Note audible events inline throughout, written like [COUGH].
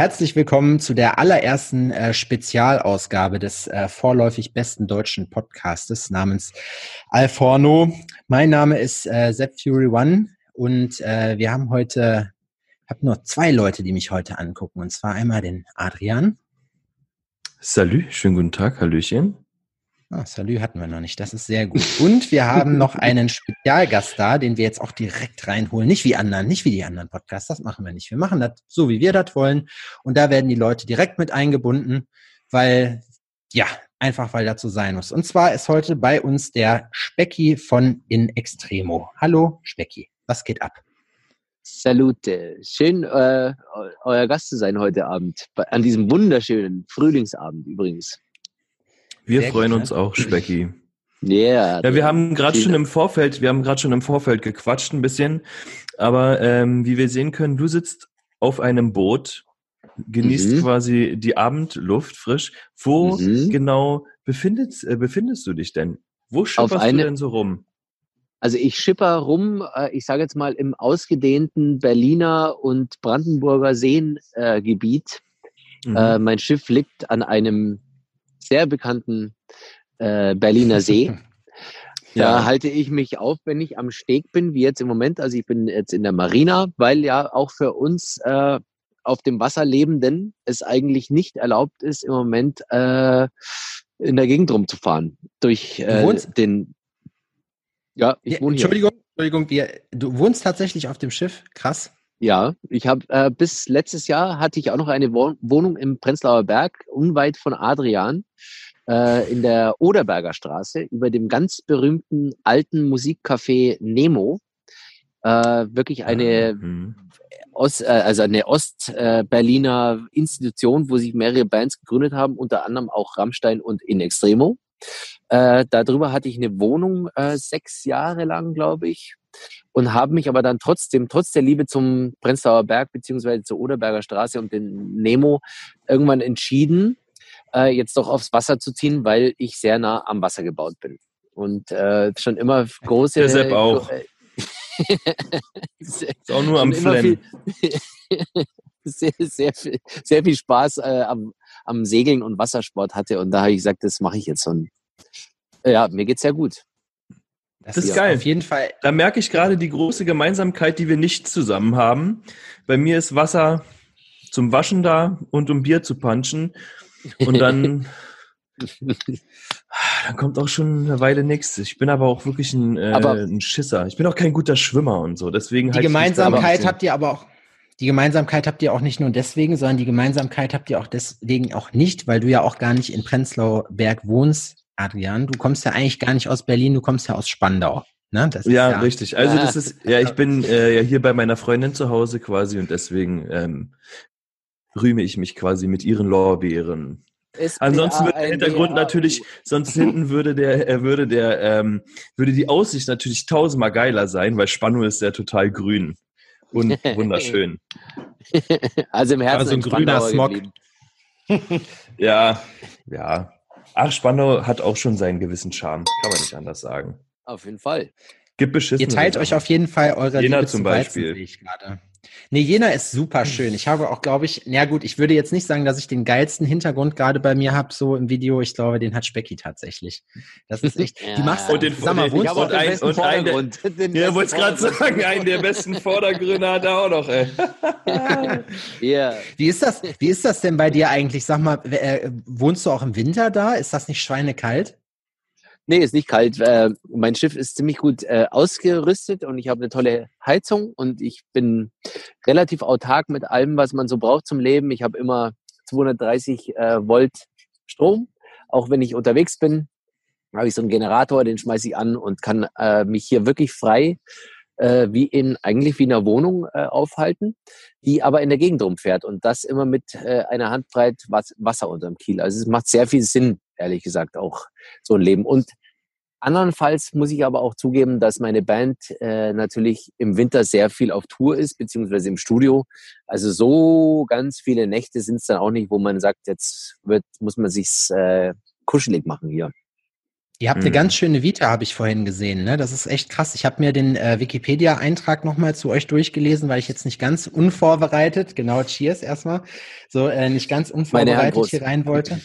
Herzlich willkommen zu der allerersten äh, Spezialausgabe des äh, vorläufig besten deutschen Podcastes namens Alforno. Mein Name ist äh, Sepp Fury One und äh, wir haben heute, ich habe nur zwei Leute, die mich heute angucken und zwar einmal den Adrian. Salut, schönen guten Tag, Hallöchen. Ah, Salü hatten wir noch nicht. Das ist sehr gut. Und wir haben noch einen Spezialgast da, den wir jetzt auch direkt reinholen. Nicht wie anderen, nicht wie die anderen Podcasts. Das machen wir nicht. Wir machen das so, wie wir das wollen. Und da werden die Leute direkt mit eingebunden, weil, ja, einfach weil so sein muss. Und zwar ist heute bei uns der Specki von In Extremo. Hallo, Specki. Was geht ab? Salute. Schön, äh, euer Gast zu sein heute Abend. An diesem wunderschönen Frühlingsabend übrigens. Wir Sehr freuen uns auch, Specki. Yeah, ja, wir haben gerade schon im Vorfeld, wir haben gerade schon im Vorfeld gequatscht ein bisschen, aber ähm, wie wir sehen können, du sitzt auf einem Boot, genießt mhm. quasi die Abendluft frisch. Wo mhm. genau befindest, äh, befindest du dich denn? Wo schipperst eine, du denn so rum? Also ich schipper rum, äh, ich sage jetzt mal im ausgedehnten Berliner und Brandenburger Seengebiet. Äh, mhm. mein Schiff liegt an einem sehr bekannten äh, Berliner See. [LAUGHS] Da ja. halte ich mich auf, wenn ich am Steg bin, wie jetzt im Moment. Also ich bin jetzt in der Marina, weil ja auch für uns äh, auf dem Wasser Lebenden es eigentlich nicht erlaubt ist, im Moment äh, in der Gegend rumzufahren. Durch äh, den. Ja, ich wohne hier. Entschuldigung, Entschuldigung, wir, du wohnst tatsächlich auf dem Schiff? Krass. Ja, ich habe äh, bis letztes Jahr hatte ich auch noch eine Wohnung im Prenzlauer Berg, unweit von Adrian, äh, in der Oderberger Straße, über dem ganz berühmten alten Musikcafé Nemo. Äh, wirklich eine mhm. Ost, äh, also eine Ost-Berliner äh, Institution, wo sich mehrere Bands gegründet haben, unter anderem auch Rammstein und In Extremo. Äh, darüber hatte ich eine Wohnung äh, sechs Jahre lang, glaube ich und habe mich aber dann trotzdem, trotz der Liebe zum Prenzlauer Berg beziehungsweise zur Oderberger Straße und den Nemo irgendwann entschieden, äh, jetzt doch aufs Wasser zu ziehen, weil ich sehr nah am Wasser gebaut bin. Und äh, schon immer große... Der Sepp auch. [LAUGHS] ist auch nur am Flennen. [LAUGHS] sehr, sehr, viel, sehr viel Spaß äh, am, am Segeln und Wassersport hatte. Und da habe ich gesagt, das mache ich jetzt. Und ja, mir geht's sehr gut. Das, das ist geil. Auf jeden Fall. Da merke ich gerade die große Gemeinsamkeit, die wir nicht zusammen haben. Bei mir ist Wasser zum Waschen da und um Bier zu punchen. Und dann, [LAUGHS] dann kommt auch schon eine Weile nichts. Ich bin aber auch wirklich ein, äh, ein Schisser. Ich bin auch kein guter Schwimmer und so. Deswegen die Gemeinsamkeit habt ihr aber auch. Die Gemeinsamkeit habt ihr auch nicht nur deswegen, sondern die Gemeinsamkeit habt ihr auch deswegen auch nicht, weil du ja auch gar nicht in Prenzlauer Berg wohnst, Adrian, du kommst ja eigentlich gar nicht aus Berlin, du kommst ja aus Spandau. Ne? Ja, ja, richtig. Also das ist, ja, ich bin äh, ja hier bei meiner Freundin zu Hause quasi und deswegen ähm, rühme ich mich quasi mit ihren Lorbeeren. Ansonsten würde der Hintergrund natürlich, sonst hinten würde der, er würde der, ähm, würde die Aussicht natürlich tausendmal geiler sein, weil Spandau ist ja total grün und [LAUGHS] wunderschön. also im Herzen also ein grüner Smog. ja, ja, Ach, Spandau hat auch schon seinen gewissen Charme, kann man nicht anders sagen. Auf jeden Fall. Gibt beschissen. Ihr teilt euch auf jeden Fall eure Jena Liebe zum Beispiel. Weizen, Nee, Jena ist super schön. Ich habe auch, glaube ich, na gut, ich würde jetzt nicht sagen, dass ich den geilsten Hintergrund gerade bei mir habe, so im Video. Ich glaube, den hat Specki tatsächlich. Das ist echt. ja. [LAUGHS] Die machst du. Und den, sag mal, den, und ein, und ein der, [LAUGHS] ja, wollte gerade sagen, einen der besten Vordergründe hat er auch noch, ey. [LAUGHS] yeah. Wie ist das, wie ist das denn bei dir eigentlich? Sag mal, äh, wohnst du auch im Winter da? Ist das nicht schweinekalt? Nee, ist nicht kalt. Äh, mein Schiff ist ziemlich gut äh, ausgerüstet und ich habe eine tolle Heizung und ich bin relativ autark mit allem, was man so braucht zum Leben. Ich habe immer 230 äh, Volt Strom. Auch wenn ich unterwegs bin, habe ich so einen Generator, den schmeiße ich an und kann äh, mich hier wirklich frei äh, wie in eigentlich wie in einer Wohnung äh, aufhalten, die aber in der Gegend rumfährt und das immer mit äh, einer Handbreit Wasser unterm Kiel. Also es macht sehr viel Sinn, ehrlich gesagt, auch so ein Leben. Und Andernfalls muss ich aber auch zugeben, dass meine Band äh, natürlich im Winter sehr viel auf Tour ist, beziehungsweise im Studio. Also so ganz viele Nächte sind es dann auch nicht, wo man sagt, jetzt wird, muss man sich's äh, kuschelig machen hier. Ihr habt eine ganz schöne Vita, habe ich vorhin gesehen. Ne? Das ist echt krass. Ich habe mir den äh, Wikipedia-Eintrag nochmal zu euch durchgelesen, weil ich jetzt nicht ganz unvorbereitet, genau, Cheers erstmal, so äh, nicht ganz unvorbereitet hier rein wollte.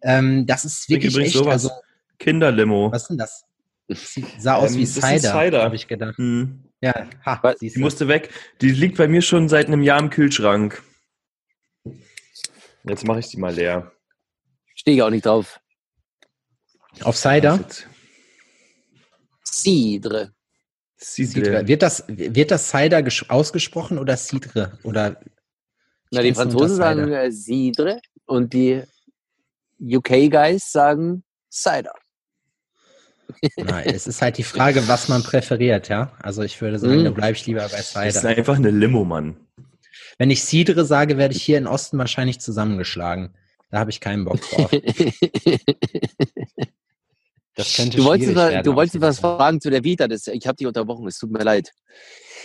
Ähm, das ist wirklich echt, also Kinderlimo. Was ist denn das? Sie sah aus ähm, wie Cider, Cider. habe ich gedacht. Hm. Ja, ha, die musste weg. Die liegt bei mir schon seit einem Jahr im Kühlschrank. Jetzt mache ich die mal leer. Stehe ich auch nicht drauf. Auf Cider? Cidre. Cidre. Wird das, wird das Cider ausgesprochen oder Cidre? Oder Na, die Franzosen sagen äh, Cidre und die UK-Guys sagen Cider. Nein, es ist halt die Frage, was man präferiert, ja. Also ich würde sagen, mm. da bleibe ich lieber bei Cider. Das ist einfach eine Limo, Mann. Wenn ich Cidre sage, werde ich hier in Osten wahrscheinlich zusammengeschlagen. Da habe ich keinen Bock drauf. [LAUGHS] Das könnte du wolltest, werden, du wolltest was fragen zu der Vita. Das, ich habe dich unterbrochen, es tut mir leid.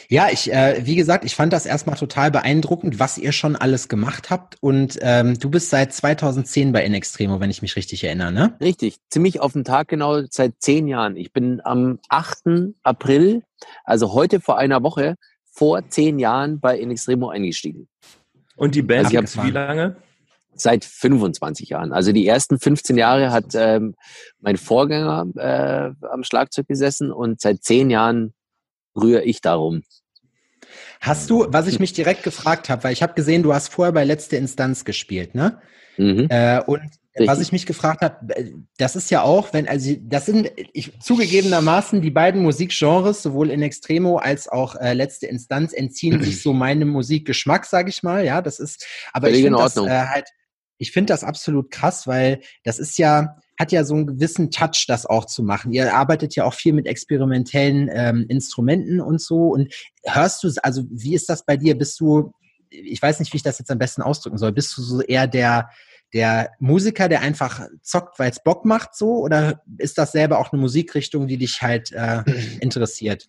Ja, ich, äh, wie gesagt, ich fand das erstmal total beeindruckend, was ihr schon alles gemacht habt. Und ähm, du bist seit 2010 bei Inextremo, wenn ich mich richtig erinnere, ne? Richtig, ziemlich auf den Tag genau seit zehn Jahren. Ich bin am 8. April, also heute vor einer Woche, vor zehn Jahren bei Inextremo eingestiegen. Und die Band also gibt wie lange? seit 25 Jahren. Also die ersten 15 Jahre hat ähm, mein Vorgänger äh, am Schlagzeug gesessen und seit zehn Jahren rühre ich darum. Hast du, was ich mich direkt gefragt habe, weil ich habe gesehen, du hast vorher bei letzte Instanz gespielt, ne? Mhm. Äh, und Richtig. was ich mich gefragt habe, äh, das ist ja auch, wenn, also das sind ich, zugegebenermaßen die beiden Musikgenres, sowohl in Extremo als auch äh, letzte Instanz, entziehen [CLEARS THROAT] sich so meinem Musikgeschmack, sage ich mal. Ja, das ist, aber Völlig ich finde das äh, halt ich finde das absolut krass, weil das ist ja, hat ja so einen gewissen Touch, das auch zu machen. Ihr arbeitet ja auch viel mit experimentellen ähm, Instrumenten und so. Und hörst du, also wie ist das bei dir? Bist du, ich weiß nicht, wie ich das jetzt am besten ausdrücken soll, bist du so eher der, der Musiker, der einfach zockt, weil es Bock macht, so? Oder ist das selber auch eine Musikrichtung, die dich halt äh, interessiert?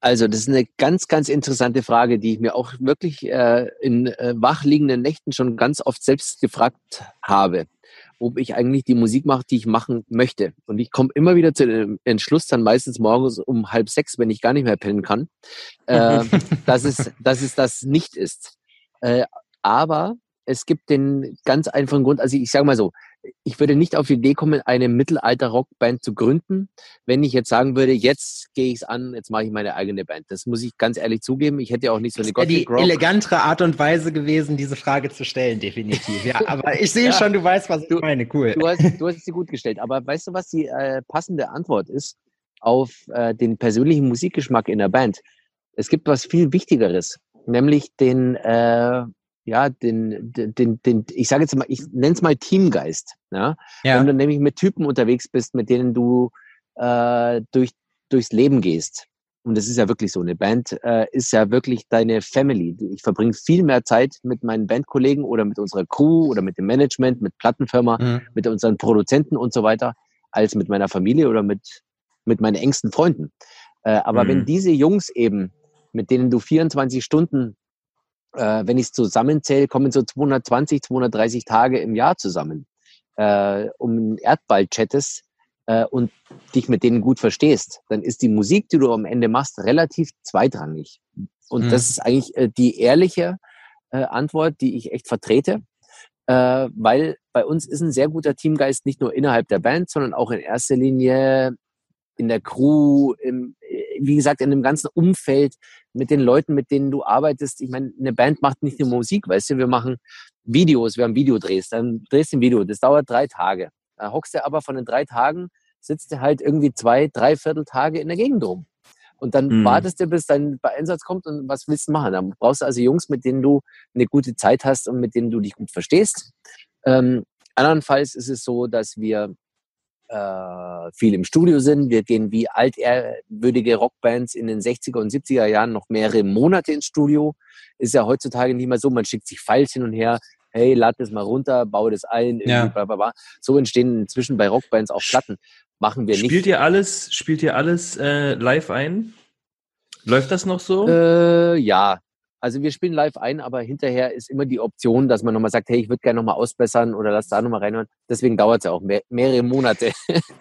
Also, das ist eine ganz, ganz interessante Frage, die ich mir auch wirklich äh, in äh, wachliegenden Nächten schon ganz oft selbst gefragt habe, ob ich eigentlich die Musik mache, die ich machen möchte. Und ich komme immer wieder zu dem Entschluss, dann meistens morgens um halb sechs, wenn ich gar nicht mehr pennen kann, äh, [LAUGHS] dass, es, dass es das nicht ist. Äh, aber es gibt den ganz einfachen Grund, also ich sage mal so, ich würde nicht auf die Idee kommen, eine Mittelalter-Rockband zu gründen, wenn ich jetzt sagen würde, jetzt gehe ich es an, jetzt mache ich meine eigene Band. Das muss ich ganz ehrlich zugeben. Ich hätte ja auch nicht so eine Das wäre die elegantere Art und Weise gewesen, diese Frage zu stellen, definitiv. Ja, [LAUGHS] aber ich sehe ja, schon, du weißt, was ich meine. Cool. Du hast, du hast sie gut gestellt. Aber weißt du, was die äh, passende Antwort ist auf äh, den persönlichen Musikgeschmack in der Band? Es gibt was viel Wichtigeres, nämlich den äh, ja, den, den, den, ich sage jetzt mal, ich nenne es mal Teamgeist. Ja? ja. Wenn du nämlich mit Typen unterwegs bist, mit denen du äh, durch, durchs Leben gehst. Und das ist ja wirklich so. Eine Band äh, ist ja wirklich deine Family. Ich verbringe viel mehr Zeit mit meinen Bandkollegen oder mit unserer Crew oder mit dem Management, mit Plattenfirma, mhm. mit unseren Produzenten und so weiter, als mit meiner Familie oder mit, mit meinen engsten Freunden. Äh, aber mhm. wenn diese Jungs eben, mit denen du 24 Stunden äh, wenn ich es zusammenzähle, kommen so 220, 230 Tage im Jahr zusammen, äh, um Erdball chattest äh, und dich mit denen gut verstehst, dann ist die Musik, die du am Ende machst, relativ zweitrangig. Und mhm. das ist eigentlich äh, die ehrliche äh, Antwort, die ich echt vertrete, äh, weil bei uns ist ein sehr guter Teamgeist nicht nur innerhalb der Band, sondern auch in erster Linie in der Crew, im, wie gesagt, in dem ganzen Umfeld mit den Leuten, mit denen du arbeitest. Ich meine, eine Band macht nicht nur Musik, weißt du, wir machen Videos, wir haben Videodrehs, dann drehst du ein Video, das dauert drei Tage. Da hockst du aber von den drei Tagen, sitzt du halt irgendwie zwei, drei Vierteltage in der Gegend rum. Und dann mhm. wartest du, bis dein Einsatz kommt und was willst du machen? Dann brauchst du also Jungs, mit denen du eine gute Zeit hast und mit denen du dich gut verstehst. Ähm, andernfalls ist es so, dass wir äh, viel im Studio sind. Wir gehen wie altehrwürdige Rockbands in den 60er und 70er Jahren noch mehrere Monate ins Studio. Ist ja heutzutage nicht mehr so, man schickt sich Files hin und her, hey, lad das mal runter, baue das ein, ja. bla, bla, bla. So entstehen inzwischen bei Rockbands auch Platten. Machen wir nicht. Spielt ihr alles, spielt ihr alles äh, live ein? Läuft das noch so? Äh, ja, Also wir spielen live ein, aber hinterher ist immer die Option, dass man nochmal sagt, hey, ich würde gerne nochmal ausbessern oder lass da nochmal reinhören. Deswegen dauert es ja auch mehr, mehrere Monate.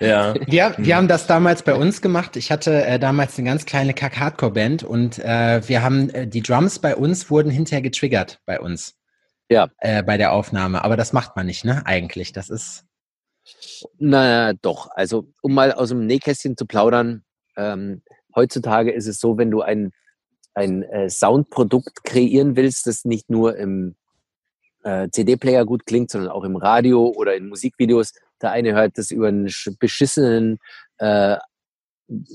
Ja. [LAUGHS] Wir, wir haben das damals bei uns gemacht. Ich hatte äh, damals eine ganz kleine Kack-Hardcore-Band und äh, wir haben, äh, die Drums bei uns wurden hinterher getriggert bei uns. Ja. Äh, bei der Aufnahme. Aber das macht man nicht, ne? Eigentlich. Das ist. Na, doch. Also, um mal aus dem Nähkästchen zu plaudern, ähm, heutzutage ist es so, wenn du ein ein äh, Soundprodukt kreieren willst, das nicht nur im äh, CD-Player gut klingt, sondern auch im Radio oder in Musikvideos. Der eine hört das über einen beschissenen, äh,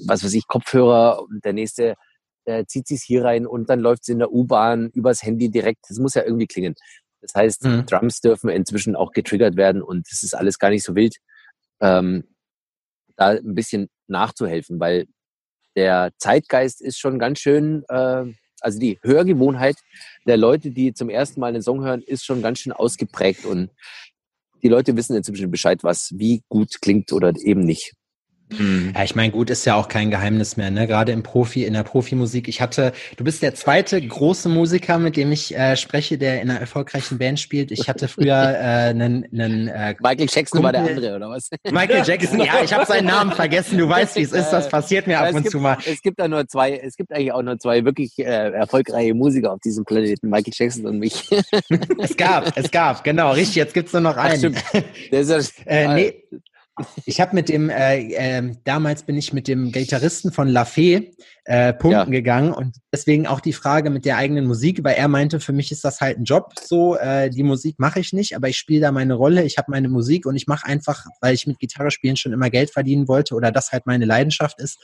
was weiß ich, Kopfhörer und der nächste äh, zieht sich hier rein und dann läuft es in der U-Bahn übers Handy direkt. Das muss ja irgendwie klingen. Das heißt, mhm. Drums dürfen inzwischen auch getriggert werden und das ist alles gar nicht so wild, ähm, da ein bisschen nachzuhelfen, weil der Zeitgeist ist schon ganz schön, äh, also die Hörgewohnheit der Leute, die zum ersten Mal einen Song hören, ist schon ganz schön ausgeprägt und die Leute wissen inzwischen Bescheid, was wie gut klingt oder eben nicht. Mhm. Ja, ich meine, gut ist ja auch kein Geheimnis mehr, ne? Gerade im Profi, in der Profimusik. Ich hatte, du bist der zweite große Musiker, mit dem ich äh, spreche, der in einer erfolgreichen Band spielt. Ich hatte früher äh, einen, einen äh, Michael Jackson Kumpel. war der andere, oder was? [LAUGHS] Michael Jackson, ja, ich habe seinen Namen vergessen. Du weißt, wie es ist. Das passiert mir ab und gibt, zu mal. Es gibt da nur zwei, es gibt eigentlich auch nur zwei wirklich äh, erfolgreiche Musiker auf diesem Planeten, Michael Jackson und mich. es gab, es gab, genau, richtig. Jetzt gibt's nur noch einen. Ach, der ist ja, äh, nee, ich habe mit dem, äh, äh, damals bin ich mit dem Gitarristen von La Fee äh, punkten ja. gegangen und deswegen auch die Frage mit der eigenen Musik, weil er meinte, für mich ist das halt ein Job so, äh, die Musik mache ich nicht, aber ich spiele da meine Rolle, ich habe meine Musik und ich mache einfach, weil ich mit Gitarre spielen schon immer Geld verdienen wollte oder das halt meine Leidenschaft ist,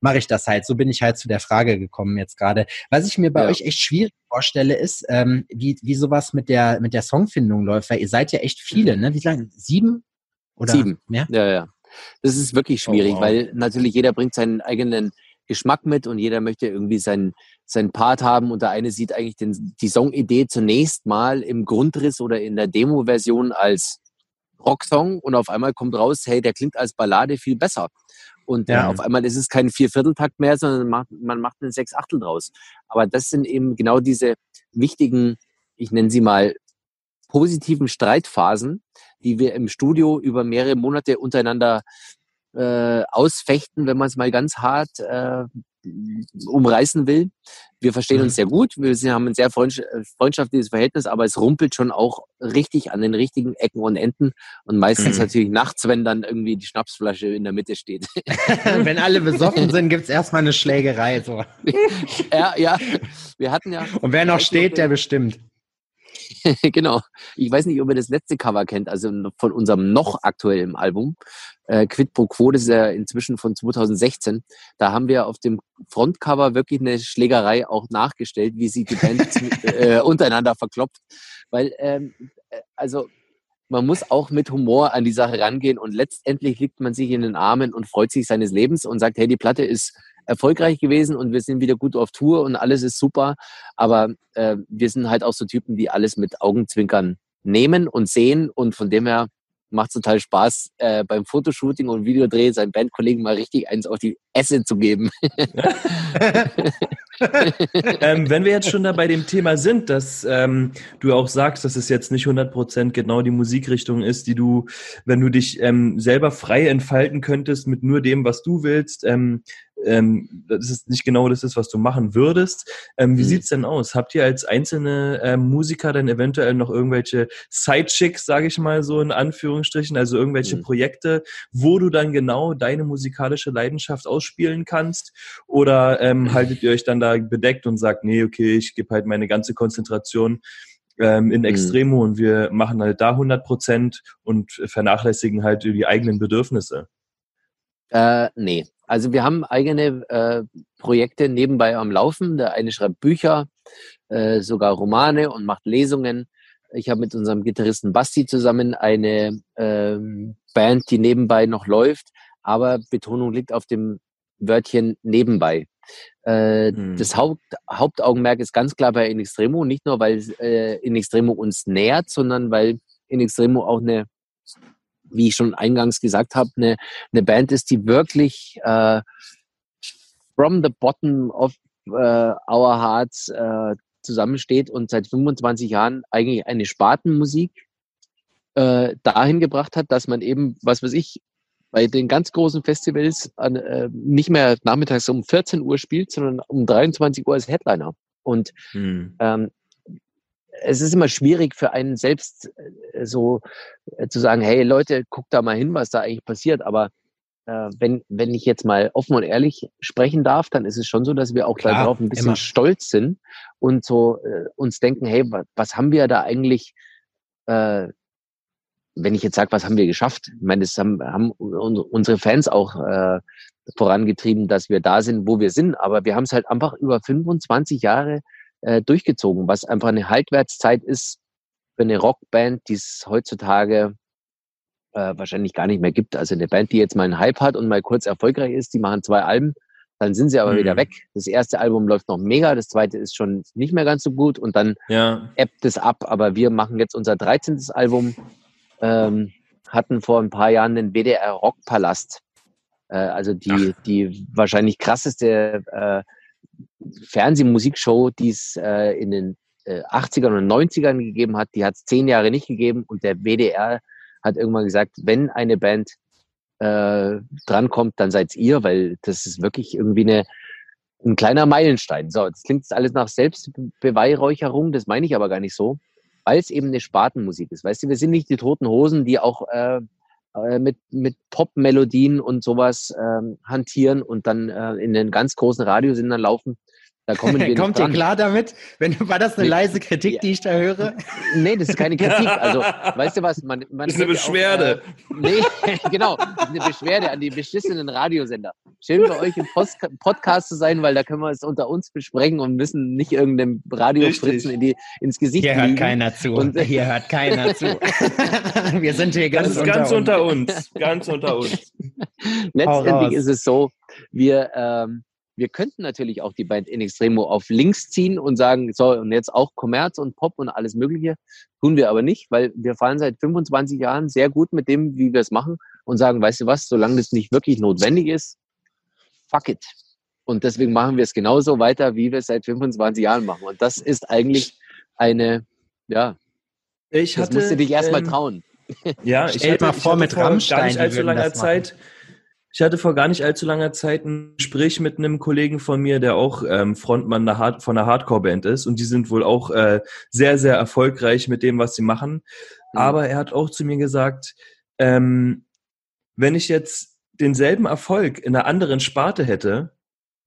mache ich das halt. So bin ich halt zu der Frage gekommen jetzt gerade. Was ich mir bei ja. euch echt schwierig vorstelle, ist, ähm, wie, wie sowas mit der, mit der Songfindung läuft, weil ihr seid ja echt viele, ne? Wie lange? Sieben? Oder Sieben. Mehr? Ja, ja. Das ist wirklich oh, schwierig, oh, wow. weil natürlich jeder bringt seinen eigenen Geschmack mit und jeder möchte irgendwie seinen, seinen Part haben und der eine sieht eigentlich den, die Songidee zunächst mal im Grundriss oder in der Demo-Version als Rocksong und auf einmal kommt raus, hey, der klingt als Ballade viel besser. Und ja. auf einmal ist es kein Viervierteltakt mehr, sondern man macht, man macht einen Sechsachtel draus. Aber das sind eben genau diese wichtigen, ich nenne sie mal positiven Streitphasen, die wir im Studio über mehrere Monate untereinander äh, ausfechten, wenn man es mal ganz hart äh, umreißen will. Wir verstehen uns mhm. sehr gut, wir haben ein sehr freundschaftliches Verhältnis, aber es rumpelt schon auch richtig an den richtigen Ecken und Enden und meistens mhm. natürlich nachts, wenn dann irgendwie die Schnapsflasche in der Mitte steht. [LAUGHS] wenn alle besoffen sind, gibt's erstmal eine Schlägerei. So. [LAUGHS] ja, ja. Wir hatten ja. Und wer noch steht, der bestimmt. [LAUGHS] genau. Ich weiß nicht, ob ihr das letzte Cover kennt, also von unserem noch aktuellen Album. Äh, Quid pro Quo, das ist ja inzwischen von 2016. Da haben wir auf dem Frontcover wirklich eine Schlägerei auch nachgestellt, wie sie die Band äh, [LAUGHS] untereinander verklopft. Weil, ähm, äh, also man muss auch mit Humor an die Sache rangehen und letztendlich liegt man sich in den Armen und freut sich seines Lebens und sagt, hey, die Platte ist erfolgreich gewesen und wir sind wieder gut auf Tour und alles ist super. Aber äh, wir sind halt auch so Typen, die alles mit Augenzwinkern nehmen und sehen und von dem her macht es total Spaß, äh, beim Fotoshooting und Videodreh seinen Bandkollegen mal richtig eins auf die Esse zu geben. [LAUGHS] ähm, wenn wir jetzt schon da bei dem Thema sind, dass ähm, du auch sagst, dass es jetzt nicht 100% genau die Musikrichtung ist, die du, wenn du dich ähm, selber frei entfalten könntest mit nur dem, was du willst, ähm, das ist nicht genau das ist, was du machen würdest. Ähm, wie mhm. sieht's denn aus? Habt ihr als einzelne äh, Musiker dann eventuell noch irgendwelche Sidechicks, sage ich mal so in Anführungsstrichen, also irgendwelche mhm. Projekte, wo du dann genau deine musikalische Leidenschaft ausspielen kannst? Oder ähm, [LAUGHS] haltet ihr euch dann da bedeckt und sagt, nee, okay, ich gebe halt meine ganze Konzentration ähm, in mhm. Extremo mhm. und wir machen halt da 100 Prozent und vernachlässigen halt die eigenen Bedürfnisse? Äh, nee, also wir haben eigene äh, Projekte nebenbei am Laufen. Der eine schreibt Bücher, äh, sogar Romane und macht Lesungen. Ich habe mit unserem Gitarristen Basti zusammen eine ähm, Band, die nebenbei noch läuft, aber Betonung liegt auf dem Wörtchen nebenbei. Äh, hm. Das Haupt, Hauptaugenmerk ist ganz klar bei In Extremo, nicht nur weil äh, In Extremo uns nähert, sondern weil In Extremo auch eine wie ich schon eingangs gesagt habe, eine, eine Band ist, die wirklich äh, from the bottom of äh, our hearts äh, zusammensteht und seit 25 Jahren eigentlich eine Spatenmusik äh, dahin gebracht hat, dass man eben, was weiß ich, bei den ganz großen Festivals an, äh, nicht mehr nachmittags um 14 Uhr spielt, sondern um 23 Uhr als Headliner. Und hm. ähm, es ist immer schwierig für einen selbst äh, so äh, zu sagen, hey Leute, guckt da mal hin, was da eigentlich passiert. Aber äh, wenn, wenn ich jetzt mal offen und ehrlich sprechen darf, dann ist es schon so, dass wir auch Klar, darauf ein bisschen immer. stolz sind und so äh, uns denken, hey, was, was haben wir da eigentlich, äh, wenn ich jetzt sage, was haben wir geschafft? Ich meine, das haben, haben unsere Fans auch äh, vorangetrieben, dass wir da sind, wo wir sind. Aber wir haben es halt einfach über 25 Jahre äh, durchgezogen, was einfach eine Haltwertszeit ist für eine Rockband, die es heutzutage äh, wahrscheinlich gar nicht mehr gibt. Also eine Band, die jetzt mal einen Hype hat und mal kurz erfolgreich ist, die machen zwei Alben, dann sind sie aber mhm. wieder weg. Das erste Album läuft noch mega, das zweite ist schon nicht mehr ganz so gut und dann ja. ebbt es ab. Aber wir machen jetzt unser 13. Album, ähm, hatten vor ein paar Jahren den WDR Rockpalast. Äh, also die, die wahrscheinlich krasseste äh, Fernsehmusikshow, die es äh, in den äh, 80ern und 90ern gegeben hat, die hat es zehn Jahre nicht gegeben und der WDR hat irgendwann gesagt, wenn eine Band äh, drankommt, dann seid's ihr, weil das ist wirklich irgendwie eine, ein kleiner Meilenstein. So, das klingt jetzt alles nach Selbstbeweihräucherung, das meine ich aber gar nicht so, weil es eben eine Spatenmusik ist. Weißt du, wir sind nicht die toten Hosen, die auch äh, äh, mit, mit Pop-Melodien und sowas ähm, hantieren und dann äh, in den ganz großen Radiosendern laufen. Da kommen wir [LAUGHS] Kommt ihr klar damit? Wenn, war das eine nee, leise Kritik, die ich da höre? Nee, das ist keine Kritik. Also, [LAUGHS] weißt du was? Man, man das ist eine Beschwerde. Auch, äh, nee, [LAUGHS] genau. Das ist eine Beschwerde an die beschissenen Radiosender. Schön für euch im Post Podcast zu sein, weil da können wir es unter uns besprechen und müssen nicht irgendeinem Radiofritzen in die, ins Gesicht Hier hört keiner zu. Und, hier hört keiner zu. wir sind hier ganz, das ist unter, ganz uns. unter uns. Ganz unter uns. Letztendlich ist es so, wir... Ähm, wir könnten natürlich auch die Band In Extremo auf links ziehen und sagen, so, und jetzt auch Kommerz und Pop und alles Mögliche. Tun wir aber nicht, weil wir fahren seit 25 Jahren sehr gut mit dem, wie wir es machen und sagen, weißt du was, solange das nicht wirklich notwendig ist, fuck it. Und deswegen machen wir es genauso weiter, wie wir es seit 25 Jahren machen. Und das ist eigentlich eine, ja, ich das hatte, musst du dich erstmal ähm, trauen. Ja, ich stell mal vor, mit Rammstein. Gar nicht allzu langer Zeit ich hatte vor gar nicht allzu langer Zeit ein Gespräch mit einem Kollegen von mir, der auch ähm, Frontmann der Hard von einer Hardcore-Band ist und die sind wohl auch äh, sehr, sehr erfolgreich mit dem, was sie machen. Mhm. Aber er hat auch zu mir gesagt, ähm, wenn ich jetzt denselben Erfolg in einer anderen Sparte hätte,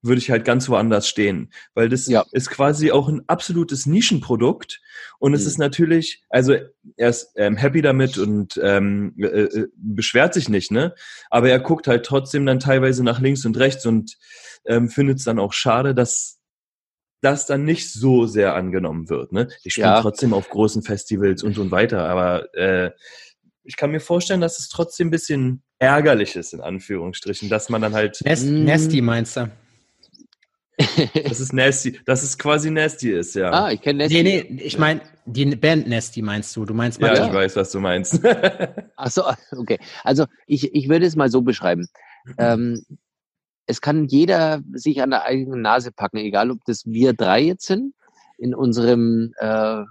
würde ich halt ganz woanders stehen, weil das ja. ist quasi auch ein absolutes Nischenprodukt und es mhm. ist natürlich, also er ist ähm, happy damit und ähm, äh, äh, beschwert sich nicht, ne? Aber er guckt halt trotzdem dann teilweise nach links und rechts und ähm, findet es dann auch schade, dass das dann nicht so sehr angenommen wird, ne? Ich spiele ja. trotzdem auf großen Festivals und und weiter, aber äh, ich kann mir vorstellen, dass es trotzdem ein bisschen ärgerlich ist, in Anführungsstrichen, dass man dann halt. Nest, Nesty meinst du? Das ist Nasty, dass es quasi Nasty ist, ja. Ah, ich kenne Nasty. Nee, nee, ich meine, die Band Nasty meinst du. Du meinst Ja, ich weiß, was du meinst. [LAUGHS] Ach so, okay. Also ich, ich würde es mal so beschreiben. Ähm, es kann jeder sich an der eigenen Nase packen, egal ob das wir drei jetzt sind, in unserem äh,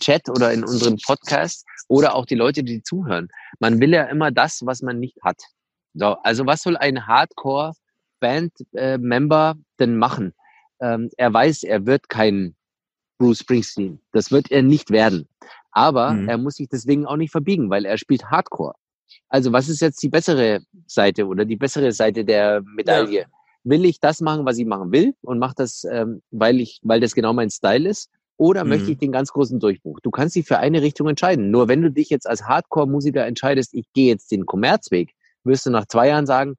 Chat oder in unserem Podcast oder auch die Leute, die zuhören. Man will ja immer das, was man nicht hat. So, also was soll ein Hardcore Bandmember denn machen? Ähm, er weiß, er wird kein Bruce Springsteen. Das wird er nicht werden. Aber mhm. er muss sich deswegen auch nicht verbiegen, weil er spielt Hardcore. Also was ist jetzt die bessere Seite oder die bessere Seite der Medaille? Ja. Will ich das machen, was ich machen will und mache das, ähm, weil ich, weil das genau mein Style ist? Oder mhm. möchte ich den ganz großen Durchbruch? Du kannst dich für eine Richtung entscheiden. Nur wenn du dich jetzt als Hardcore-Musiker entscheidest, ich gehe jetzt den Kommerzweg, wirst du nach zwei Jahren sagen,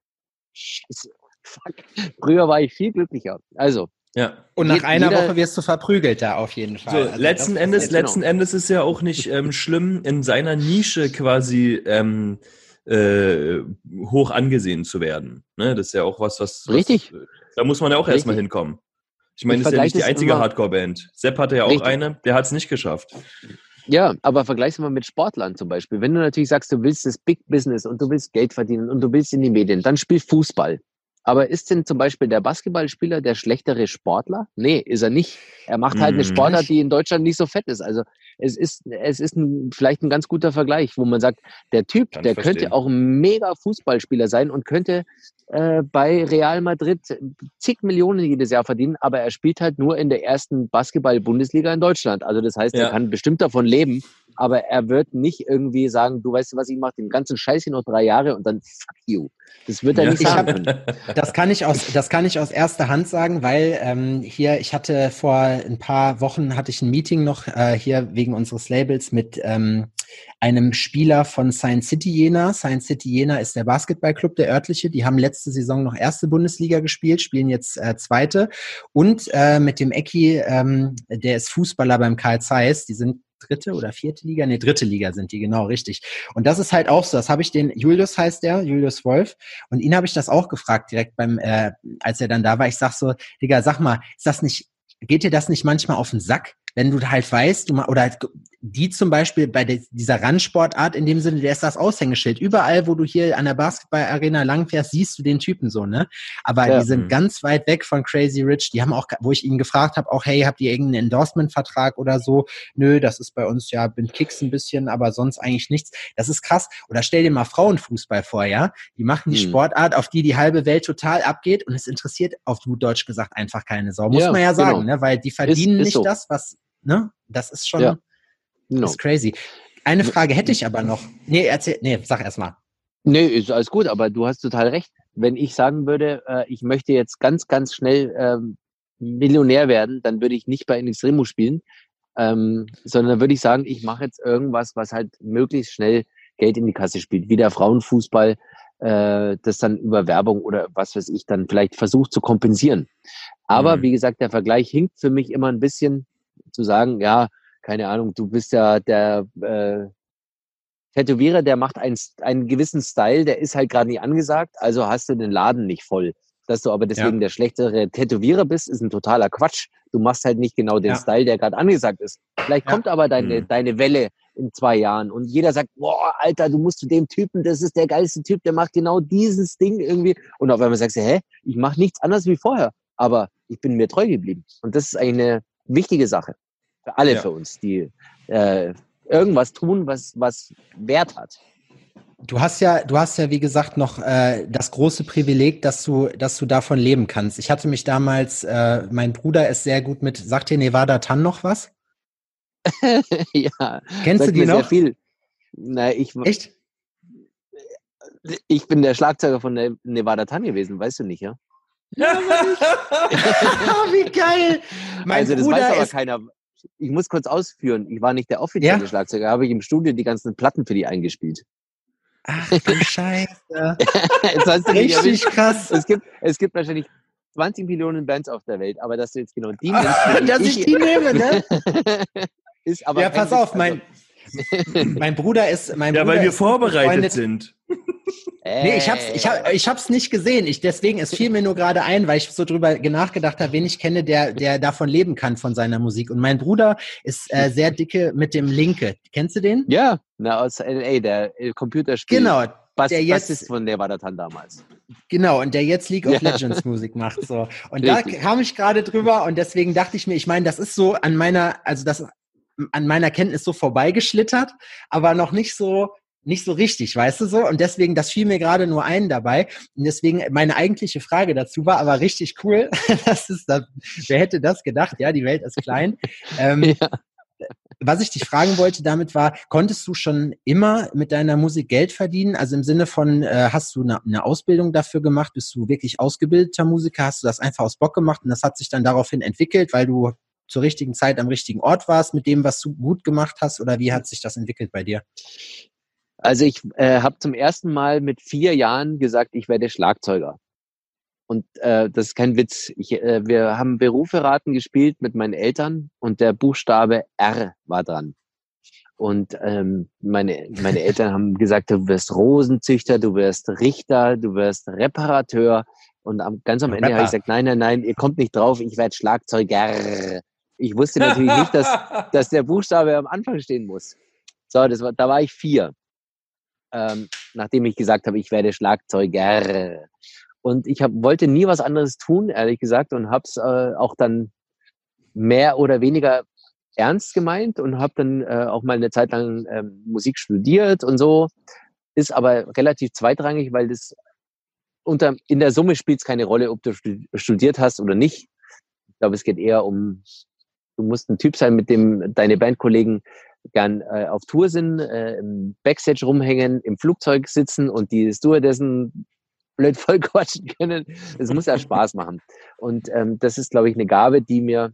fuck, früher war ich viel glücklicher. Also. Ja. Und nach einer Woche wirst du verprügelt da auf jeden Fall. So, also letzten Endes, letzten genau. Endes ist ja auch nicht ähm, schlimm, in seiner Nische quasi ähm, äh, hoch angesehen zu werden. Ne? Das ist ja auch was, was. Richtig. Was, da muss man ja auch erstmal hinkommen. Ich meine, das ist ja nicht die einzige Hardcore-Band. Sepp hatte ja auch Richtig. eine, der hat es nicht geschafft. Ja, aber vergleich's mal mit Sportlern zum Beispiel. Wenn du natürlich sagst, du willst das Big Business und du willst Geld verdienen und du willst in die Medien, dann spiel Fußball. Aber ist denn zum Beispiel der Basketballspieler der schlechtere Sportler? Nee, ist er nicht. Er macht halt eine mhm. Sportart, die in Deutschland nicht so fett ist. Also es ist, es ist ein, vielleicht ein ganz guter Vergleich, wo man sagt, der Typ, Kann der verstehen. könnte auch ein mega Fußballspieler sein und könnte äh, bei Real Madrid zig Millionen jedes Jahr verdienen, aber er spielt halt nur in der ersten Basketball-Bundesliga in Deutschland. Also das heißt, ja. er kann bestimmt davon leben, aber er wird nicht irgendwie sagen, du weißt was, ich mache den ganzen Scheiß hier noch drei Jahre und dann fuck you. Das wird er ja. nicht sagen können. Das kann ich aus, das kann ich aus erster Hand sagen, weil ähm, hier, ich hatte vor ein paar Wochen hatte ich ein Meeting noch äh, hier wegen unseres Labels mit ähm, einem Spieler von Science City Jena. Science City Jena ist der Basketballclub, der örtliche. Die haben letzte Saison noch erste Bundesliga gespielt, spielen jetzt äh, zweite. Und äh, mit dem Ecki, ähm, der ist Fußballer beim Karl Zeiss. Die sind dritte oder vierte Liga? Nee, dritte Liga sind die, genau, richtig. Und das ist halt auch so. Das habe ich den, Julius heißt der, Julius Wolf, und ihn habe ich das auch gefragt, direkt beim, äh, als er dann da war. Ich sag so, Digga, sag mal, ist das nicht, geht dir das nicht manchmal auf den Sack? wenn du halt weißt, du mal, oder halt die zum Beispiel bei der, dieser Randsportart in dem Sinne, der ist das Aushängeschild. Überall, wo du hier an der Basketballarena langfährst, siehst du den Typen so, ne? Aber ja. die sind mhm. ganz weit weg von Crazy Rich. Die haben auch, wo ich ihn gefragt habe, auch, hey, habt ihr irgendeinen Endorsement-Vertrag oder so? Nö, das ist bei uns ja, bin Kicks ein bisschen, aber sonst eigentlich nichts. Das ist krass. Oder stell dir mal Frauenfußball vor, ja? Die machen die hm. Sportart, auf die die halbe Welt total abgeht und es interessiert auf gut Deutsch gesagt einfach keine Sau. Muss ja, man ja sagen, genau. ne? Weil die verdienen ist, ist nicht so. das, was ne? Das ist schon ja. No. ist crazy. Eine Frage hätte ich aber noch. Nee, erzähl, nee, sag erst mal. Nee, ist alles gut, aber du hast total recht. Wenn ich sagen würde, äh, ich möchte jetzt ganz, ganz schnell ähm, Millionär werden, dann würde ich nicht bei Inextremo spielen, ähm, sondern würde ich sagen, ich mache jetzt irgendwas, was halt möglichst schnell Geld in die Kasse spielt, wie der Frauenfußball, äh, das dann über Werbung oder was weiß ich dann vielleicht versucht zu kompensieren. Aber mhm. wie gesagt, der Vergleich hinkt für mich immer ein bisschen, zu sagen, ja, keine Ahnung, du bist ja der äh, Tätowierer, der macht einen, einen gewissen Style, der ist halt gerade nicht angesagt, also hast du den Laden nicht voll. Dass du aber deswegen ja. der schlechtere Tätowierer bist, ist ein totaler Quatsch. Du machst halt nicht genau den ja. Style, der gerade angesagt ist. Vielleicht ja. kommt aber deine, mhm. deine Welle in zwei Jahren und jeder sagt, boah, Alter, du musst zu dem Typen, das ist der geilste Typ, der macht genau dieses Ding irgendwie. Und auf einmal sagst du, hä, ich mache nichts anderes wie vorher, aber ich bin mir treu geblieben. Und das ist eine wichtige Sache. Für alle ja. für uns, die äh, irgendwas tun, was, was Wert hat. Du hast ja, du hast ja, wie gesagt, noch äh, das große Privileg, dass du, dass du davon leben kannst. Ich hatte mich damals, äh, mein Bruder ist sehr gut mit, sagt dir Nevada Tan noch was? [LAUGHS] ja. Kennst du die noch? Sehr viel. Na, ich, Echt? Ich bin der Schlagzeuger von der Nevada Tan gewesen, weißt du nicht, ja? Ja, [LAUGHS] [LAUGHS] wie geil! Mein also das Bruder weiß aber ist, keiner ich muss kurz ausführen, ich war nicht der offizielle ja? Schlagzeuger, habe ich im Studio die ganzen Platten für die eingespielt. Ach du [LAUGHS] Scheiße. jetzt hast du Richtig krass. Es gibt, es gibt wahrscheinlich 20 Millionen Bands auf der Welt, aber dass du jetzt genau die [LAUGHS] nimmst. dass ich, ich die nehme, ne? [LAUGHS] ist aber ja, pass auf, mein, also mein Bruder ist mein Ja, Bruder weil wir vorbereitet sind. Nee, ich hab's, ich, hab, ich hab's nicht gesehen. Ich, deswegen, es fiel mir nur gerade ein, weil ich so drüber nachgedacht habe, wen ich kenne, der, der davon leben kann von seiner Musik. Und mein Bruder ist äh, sehr dicke mit dem Linke. Kennst du den? Ja, na, aus LA, der Computerspiel. Genau. Bass, der jetzt ist von der war das dann damals. Genau, und der jetzt League of Legends Musik macht. So. Und Richtig. da kam ich gerade drüber und deswegen dachte ich mir, ich meine, das ist so an meiner, also das an meiner Kenntnis so vorbeigeschlittert, aber noch nicht so nicht so richtig, weißt du so? Und deswegen, das fiel mir gerade nur ein dabei. Und deswegen, meine eigentliche Frage dazu war aber richtig cool. [LAUGHS] das ist das, wer hätte das gedacht? Ja, die Welt ist klein. [LAUGHS] Ähm, ja. Was ich dich fragen wollte damit war, konntest du schon immer mit deiner Musik Geld verdienen? Also im Sinne von, äh, hast du eine, eine Ausbildung dafür gemacht? Bist du wirklich ausgebildeter Musiker? Hast du das einfach aus Bock gemacht und das hat sich dann daraufhin entwickelt, weil du zur richtigen Zeit am richtigen Ort warst mit dem, was du gut gemacht hast? Oder wie hat sich das entwickelt bei dir? Also ich äh, habe zum ersten Mal mit vier Jahren gesagt, ich werde Schlagzeuger. Und äh, das ist kein Witz. Ich, äh, wir haben Beruferaten gespielt mit meinen Eltern und der Buchstabe R war dran. Und ähm, meine, meine [LAUGHS] Eltern haben gesagt, du wirst Rosenzüchter, du wirst Richter, du wirst Reparateur. Und am, ganz am Ende habe ich gesagt, nein, nein, nein, ihr kommt nicht drauf, ich werde Schlagzeuger. Ich wusste natürlich nicht, dass, [LAUGHS] dass der Buchstabe am Anfang stehen muss. So, das war, da war ich vier ähm, nachdem ich gesagt habe, ich werde Schlagzeuger. Und ich hab, wollte nie was anderes tun, ehrlich gesagt, und habe es äh, auch dann mehr oder weniger ernst gemeint und habe dann äh, auch mal eine Zeit lang ähm, Musik studiert und so. Ist aber relativ zweitrangig, weil das unter, in der Summe spielt es keine Rolle, ob du studiert hast oder nicht. Ich glaube, es geht eher um, du musst ein Typ sein, mit dem deine Bandkollegen gern äh, auf Tour sind, äh, im Backstage rumhängen, im Flugzeug sitzen und die Stewardessen blöd [LAUGHS] voll quatschen können. Das muss ja Spaß machen. Und ähm, das ist, glaube ich, eine Gabe, die mir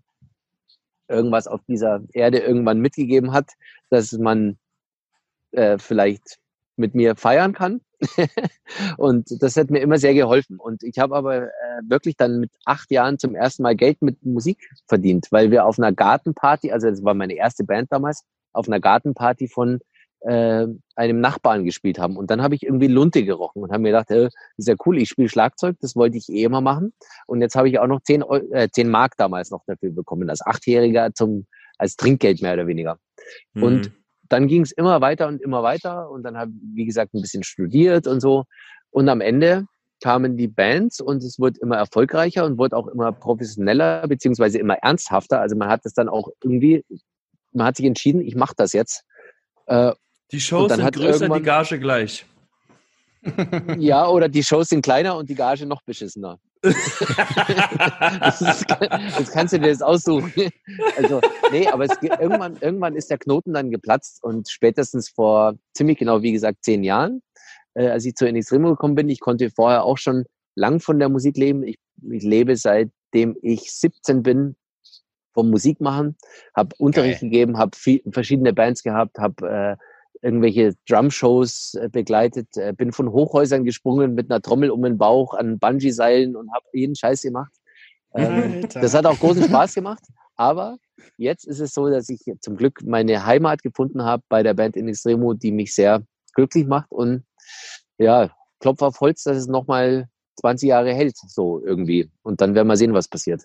irgendwas auf dieser Erde irgendwann mitgegeben hat, dass man äh, vielleicht mit mir feiern kann. [LAUGHS] und das hat mir immer sehr geholfen. Und ich habe aber äh, wirklich dann mit acht Jahren zum ersten Mal Geld mit Musik verdient, weil wir auf einer Gartenparty, also das war meine erste Band damals, auf einer Gartenparty von äh, einem Nachbarn gespielt haben. Und dann habe ich irgendwie Lunte gerochen und habe mir gedacht, äh, ist ja cool, ich spiele Schlagzeug, das wollte ich eh immer machen. Und jetzt habe ich auch noch zehn, äh, 10 Mark damals noch dafür bekommen, als Achtjähriger zum, als Trinkgeld mehr oder weniger. Mhm. Und dann ging es immer weiter und immer weiter und dann habe wie gesagt, ein bisschen studiert und so. Und am Ende kamen die Bands und es wurde immer erfolgreicher und wurde auch immer professioneller beziehungsweise immer ernsthafter. Also man hat es dann auch irgendwie, man hat sich entschieden, ich mache das jetzt. Äh, die Shows sind größer, die Gage gleich. Ja, oder die [LAUGHS] Shows sind kleiner und die Gage noch beschissener. Das, ist, das, kannst du dir jetzt aussuchen. Also, nee, aber es, irgendwann, irgendwann ist der Knoten dann geplatzt und spätestens vor ziemlich genau, wie gesagt, zehn Jahren, äh, als ich zu Remo gekommen bin, ich konnte vorher auch schon lang von der Musik leben. Ich, ich lebe seitdem ich 17 bin vom Musikmachen, habe Unterricht gegeben, habe verschiedene Bands gehabt, habe äh, irgendwelche Drum-Shows äh, begleitet, äh, bin von Hochhäusern gesprungen mit einer Trommel um den Bauch an Bungee-Seilen und habe jeden Scheiß gemacht. Ähm, das hat auch großen Spaß gemacht. Aber jetzt ist es so, dass ich zum Glück meine Heimat gefunden habe bei der Band In Extremo, die mich sehr glücklich macht. Und ja, Klopf auf Holz, dass es nochmal 20 Jahre hält, so irgendwie. Und dann werden wir sehen, was passiert.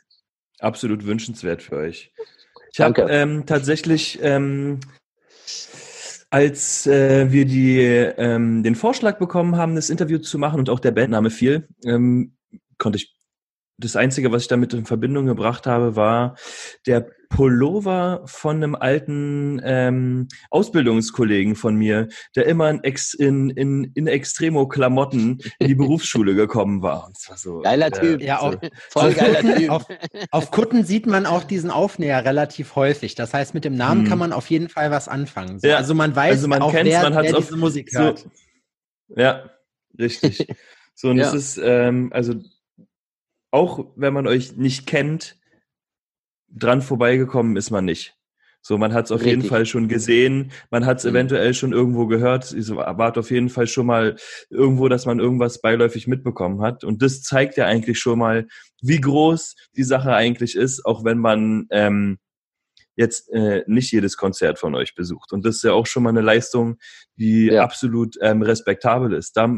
Absolut wünschenswert für euch. Ich habe ähm, tatsächlich ähm, als äh, wir die, ähm, den Vorschlag bekommen haben, das Interview zu machen und auch der Bandname fiel, ähm, konnte ich das Einzige, was ich damit in Verbindung gebracht habe, war der Pullover von einem alten ähm, Ausbildungskollegen von mir, der immer in, Ex, in, in, in Extremo-Klamotten in die [LAUGHS] Berufsschule gekommen war. Und war so, geiler äh, Typ. Ja, auch, voll geiler Typ. Auf, auf, Kutten sieht man auch diesen Aufnäher relativ häufig. Das heißt, mit dem Namen hm. kann man auf jeden Fall was anfangen. So, ja, also man weiß also man auch, wer, man wer diese Musik hört. So, ja, richtig. [LAUGHS] So, und es ja. ist, ähm, also auch wenn man euch nicht kennt, dran vorbeigekommen ist man nicht. So, man hat es auf Richtig. jeden Fall schon gesehen, man hat es mhm. eventuell schon irgendwo gehört, es war auf jeden Fall schon mal irgendwo, dass man irgendwas beiläufig mitbekommen hat. Und das zeigt ja eigentlich schon mal, wie groß die Sache eigentlich ist, auch wenn man ähm, jetzt äh, nicht jedes Konzert von euch besucht. Und das ist ja auch schon mal eine Leistung, die ja. absolut ähm, respektabel ist. Da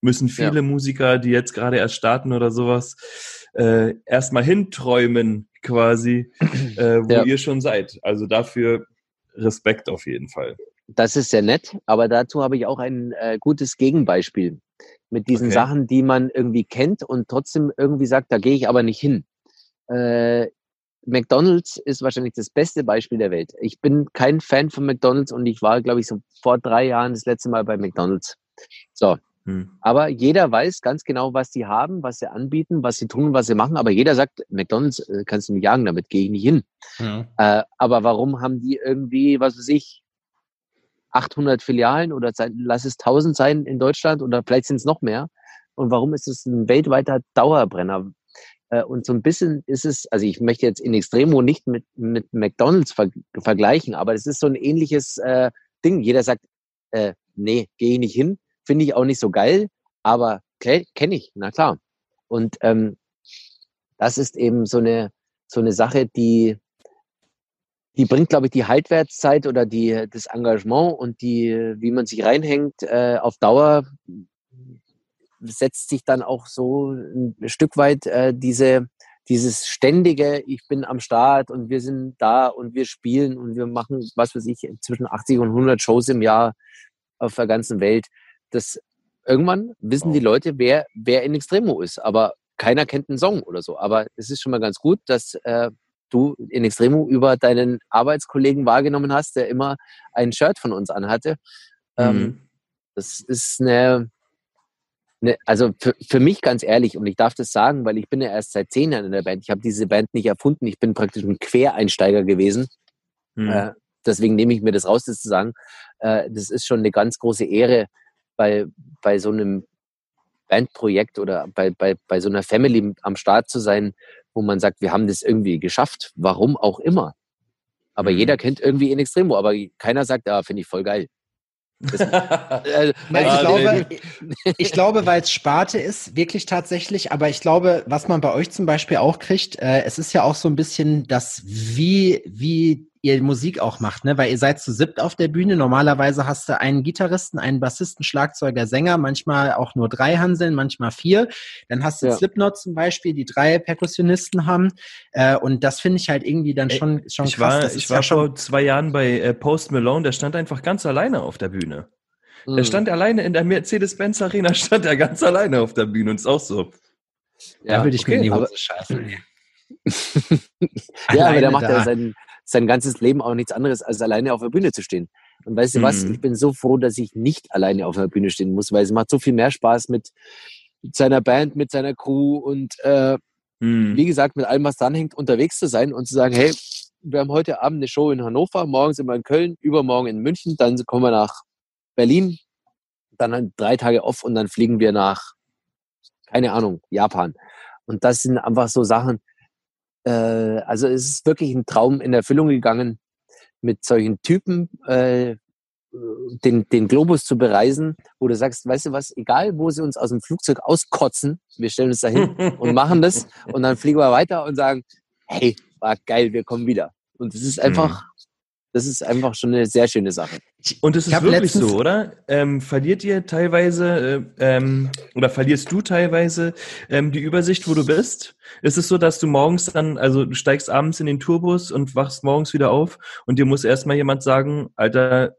müssen viele ja. Musiker, die jetzt gerade erst starten oder sowas, äh, erstmal hinträumen quasi, [CLEARS THROAT] äh, wo ja. ihr schon seid. Also dafür Respekt auf jeden Fall. Das ist sehr nett, aber dazu habe ich auch ein äh, gutes Gegenbeispiel mit diesen okay. Sachen, die man irgendwie kennt und trotzdem irgendwie sagt, da gehe ich aber nicht hin. Äh, McDonald's ist wahrscheinlich das beste Beispiel der Welt. Ich bin kein Fan von McDonald's und ich war, glaube ich, so vor drei Jahren das letzte Mal bei McDonald's. So, hm. Aber jeder weiß ganz genau, was sie haben, was sie anbieten, was sie tun, was sie machen. Aber jeder sagt, McDonalds äh, kannst du mich jagen, damit gehe ich nicht hin. Ja. Äh, aber warum haben die irgendwie, was weiß ich, 800 Filialen oder lass es 1000 sein in Deutschland oder vielleicht sind es noch mehr? Und warum ist es ein weltweiter Dauerbrenner? Äh, und so ein bisschen ist es, also ich möchte jetzt in Extremo nicht mit, mit McDonalds ver vergleichen, aber es ist so ein ähnliches äh, Ding. Jeder sagt, äh, nee, gehe ich nicht hin. Finde ich auch nicht so geil, aber kenne ich, na klar. Und ähm, das ist eben so eine, so eine Sache, die, die bringt, glaube ich, die Haltwertszeit oder die, das Engagement und die, wie man sich reinhängt, äh, auf Dauer setzt sich dann auch so ein Stück weit äh, diese, dieses ständige, ich bin am Start und wir sind da und wir spielen und wir machen, was weiß ich, zwischen 80 und 100 Shows im Jahr auf der ganzen Welt das irgendwann wissen die Leute, wer, wer in Extremo ist, aber keiner kennt einen Song oder so. Aber es ist schon mal ganz gut, dass äh, du in Extremo über deinen Arbeitskollegen wahrgenommen hast, der immer ein Shirt von uns anhatte. Ähm, mhm. Das ist eine, eine also für, für mich ganz ehrlich, und ich darf das sagen, weil ich bin ja erst seit zehn Jahren in der Band. Ich habe diese Band nicht erfunden. Ich bin praktisch ein Quereinsteiger gewesen. Mhm. Äh, deswegen nehme ich mir das raus, das zu sagen. Äh, das ist schon eine ganz große Ehre, bei, bei so einem Bandprojekt oder bei, bei, bei so einer Family am Start zu sein, wo man sagt, wir haben das irgendwie geschafft, warum auch immer. Aber mhm. jeder kennt irgendwie in Extremo, aber keiner sagt, ah, finde ich voll geil. Das, [LAUGHS] äh, ich, glaube, ich glaube, weil es Sparte ist, wirklich tatsächlich, aber ich glaube, was man bei euch zum Beispiel auch kriegt, äh, es ist ja auch so ein bisschen das, wie, wie ihr Musik auch macht, ne? Weil ihr seid zu siebt auf der Bühne. Normalerweise hast du einen Gitarristen, einen Bassisten, Schlagzeuger, Sänger, manchmal auch nur drei Hanseln, manchmal vier. Dann hast du ja. Slipknot zum Beispiel, die drei Perkussionisten haben. Äh, und das finde ich halt irgendwie dann schon, schon ich krass. War, ich war ja vor zwei Jahren bei äh, Post Malone, der stand einfach ganz alleine auf der Bühne. Mhm. Der stand alleine in der Mercedes-Benz Arena, [LAUGHS] stand er ganz alleine auf der Bühne und ist auch so. Ja, da würde ich okay, mir in die Hose scheißen. [LAUGHS] ja, aber der macht ja seinen, sein ganzes Leben auch nichts anderes, als alleine auf der Bühne zu stehen. Und weißt du was? Mhm. Ich bin so froh, dass ich nicht alleine auf der Bühne stehen muss, weil es macht so viel mehr Spaß mit seiner Band, mit seiner Crew und äh, mhm. wie gesagt, mit allem, was dranhängt, unterwegs zu sein und zu sagen, hey, wir haben heute Abend eine Show in Hannover, morgen sind wir in Köln, übermorgen in München, dann kommen wir nach Berlin, dann drei Tage off und dann fliegen wir nach, keine Ahnung, Japan. Und das sind einfach so Sachen, äh, also es ist wirklich ein Traum in Erfüllung gegangen, mit solchen Typen äh, den, den Globus zu bereisen, wo du sagst, weißt du was, egal wo sie uns aus dem Flugzeug auskotzen, wir stellen uns dahin und machen das [LAUGHS] und dann fliegen wir weiter und sagen, hey, war geil, wir kommen wieder. Und es ist einfach, mhm das ist einfach schon eine sehr schöne Sache. Und es ist wirklich so, oder? Ähm, verliert ihr teilweise äh, ähm, oder verlierst du teilweise ähm, die Übersicht, wo du bist? Ist es so, dass du morgens dann, also du steigst abends in den Tourbus und wachst morgens wieder auf und dir muss erstmal jemand sagen, Alter,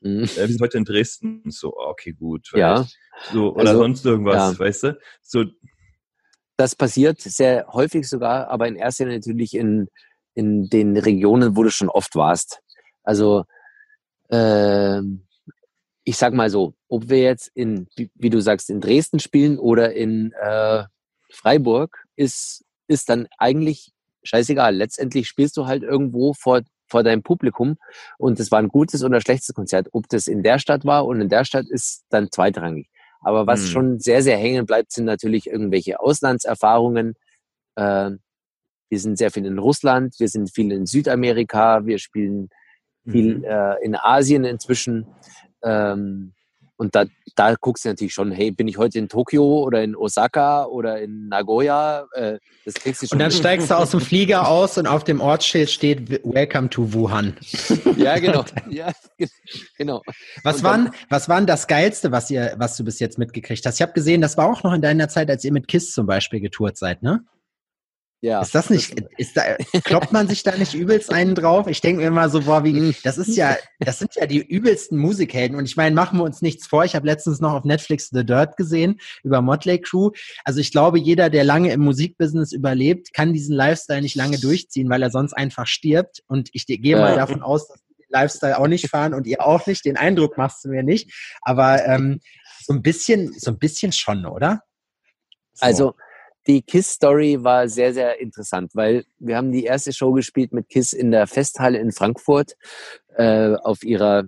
mhm. äh, wir sind heute in Dresden. So, okay, gut. Ja. So, oder also, sonst irgendwas, ja. weißt du? So. Das passiert sehr häufig sogar, aber in erster Linie natürlich in in den Regionen, wo du schon oft warst. Also äh, ich sag mal so, ob wir jetzt in, wie du sagst, in Dresden spielen oder in äh, Freiburg, ist, ist dann eigentlich scheißegal. Letztendlich spielst du halt irgendwo vor, vor deinem Publikum und es war ein gutes oder schlechtes Konzert. Ob das in der Stadt war und in der Stadt ist dann zweitrangig. Aber was hm. schon sehr, sehr hängen bleibt, sind natürlich irgendwelche Auslandserfahrungen. Äh, wir sind sehr viel in Russland, wir sind viel in Südamerika, wir spielen viel mhm. äh, in Asien inzwischen. Ähm, und da, da guckst du natürlich schon, hey, bin ich heute in Tokio oder in Osaka oder in Nagoya? Äh, das kriegst du schon. Und dann steigst du aus dem Flieger aus und auf dem Ortsschild steht Welcome to Wuhan. [LAUGHS] ja, genau. Ja, [LAUGHS] genau. Was waren, was waren das Geilste, was ihr, was du bis jetzt mitgekriegt hast? Ich habe gesehen, das war auch noch in deiner Zeit, als ihr mit KISS zum Beispiel getourt seid, ne? Ja. Ist das nicht, ist da, kloppt man sich da nicht übelst einen drauf? Ich denke mir immer so, boah, wie, das ist ja, das sind ja die übelsten Musikhelden. Und ich meine, machen wir uns nichts vor. Ich habe letztens noch auf Netflix The Dirt gesehen über Motley Crew. Also ich glaube, jeder, der lange im Musikbusiness überlebt, kann diesen Lifestyle nicht lange durchziehen, weil er sonst einfach stirbt. Und ich gehe mal davon aus, dass die den Lifestyle auch nicht fahren und ihr auch nicht. Den Eindruck machst du mir nicht. Aber ähm, so ein bisschen, so ein bisschen schon, oder? So. Also die KISS-Story war sehr, sehr interessant, weil wir haben die erste Show gespielt mit KISS in der Festhalle in Frankfurt äh, auf ihrer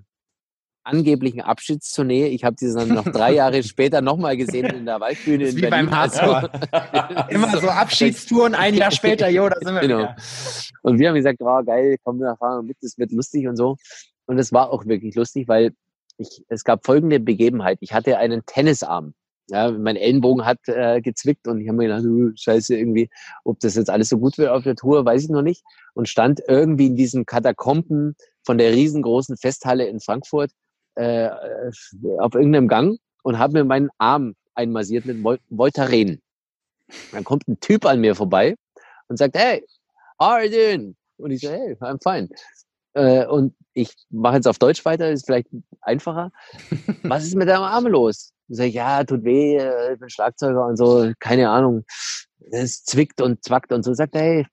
angeblichen Abschiedstournee. Ich habe sie dann noch drei [LAUGHS] Jahre später nochmal gesehen in der Waldbühne in wie Berlin. beim Hardcore. [LAUGHS] Immer so Abschiedstouren, ein Jahr später, jo, da sind wir genau. wieder. Und wir haben gesagt, oh, geil, komm, wir fahren mit, das wird lustig und so. Und es war auch wirklich lustig, weil ich, es gab folgende Begebenheit. Ich hatte einen Tennisarm. Ja, mein Ellenbogen hat äh, gezwickt und ich habe mir gedacht, scheiße, irgendwie, ob das jetzt alles so gut wird auf der Tour, weiß ich noch nicht. Und stand irgendwie in diesen Katakomben von der riesengroßen Festhalle in Frankfurt äh, auf irgendeinem Gang und habe mir meinen Arm einmassiert mit Vol Voltaren. Dann kommt ein Typ an mir vorbei und sagt, hey, how are you doing? Und ich so, hey, I'm fine. Äh, und ich mache jetzt auf Deutsch weiter, ist vielleicht einfacher. [LAUGHS] Was ist mit deinem Arm los? Und sag ich, ja, tut weh, äh, ich bin Schlagzeuger und so, keine Ahnung. Es zwickt und zwackt und so. Sagt er, hey,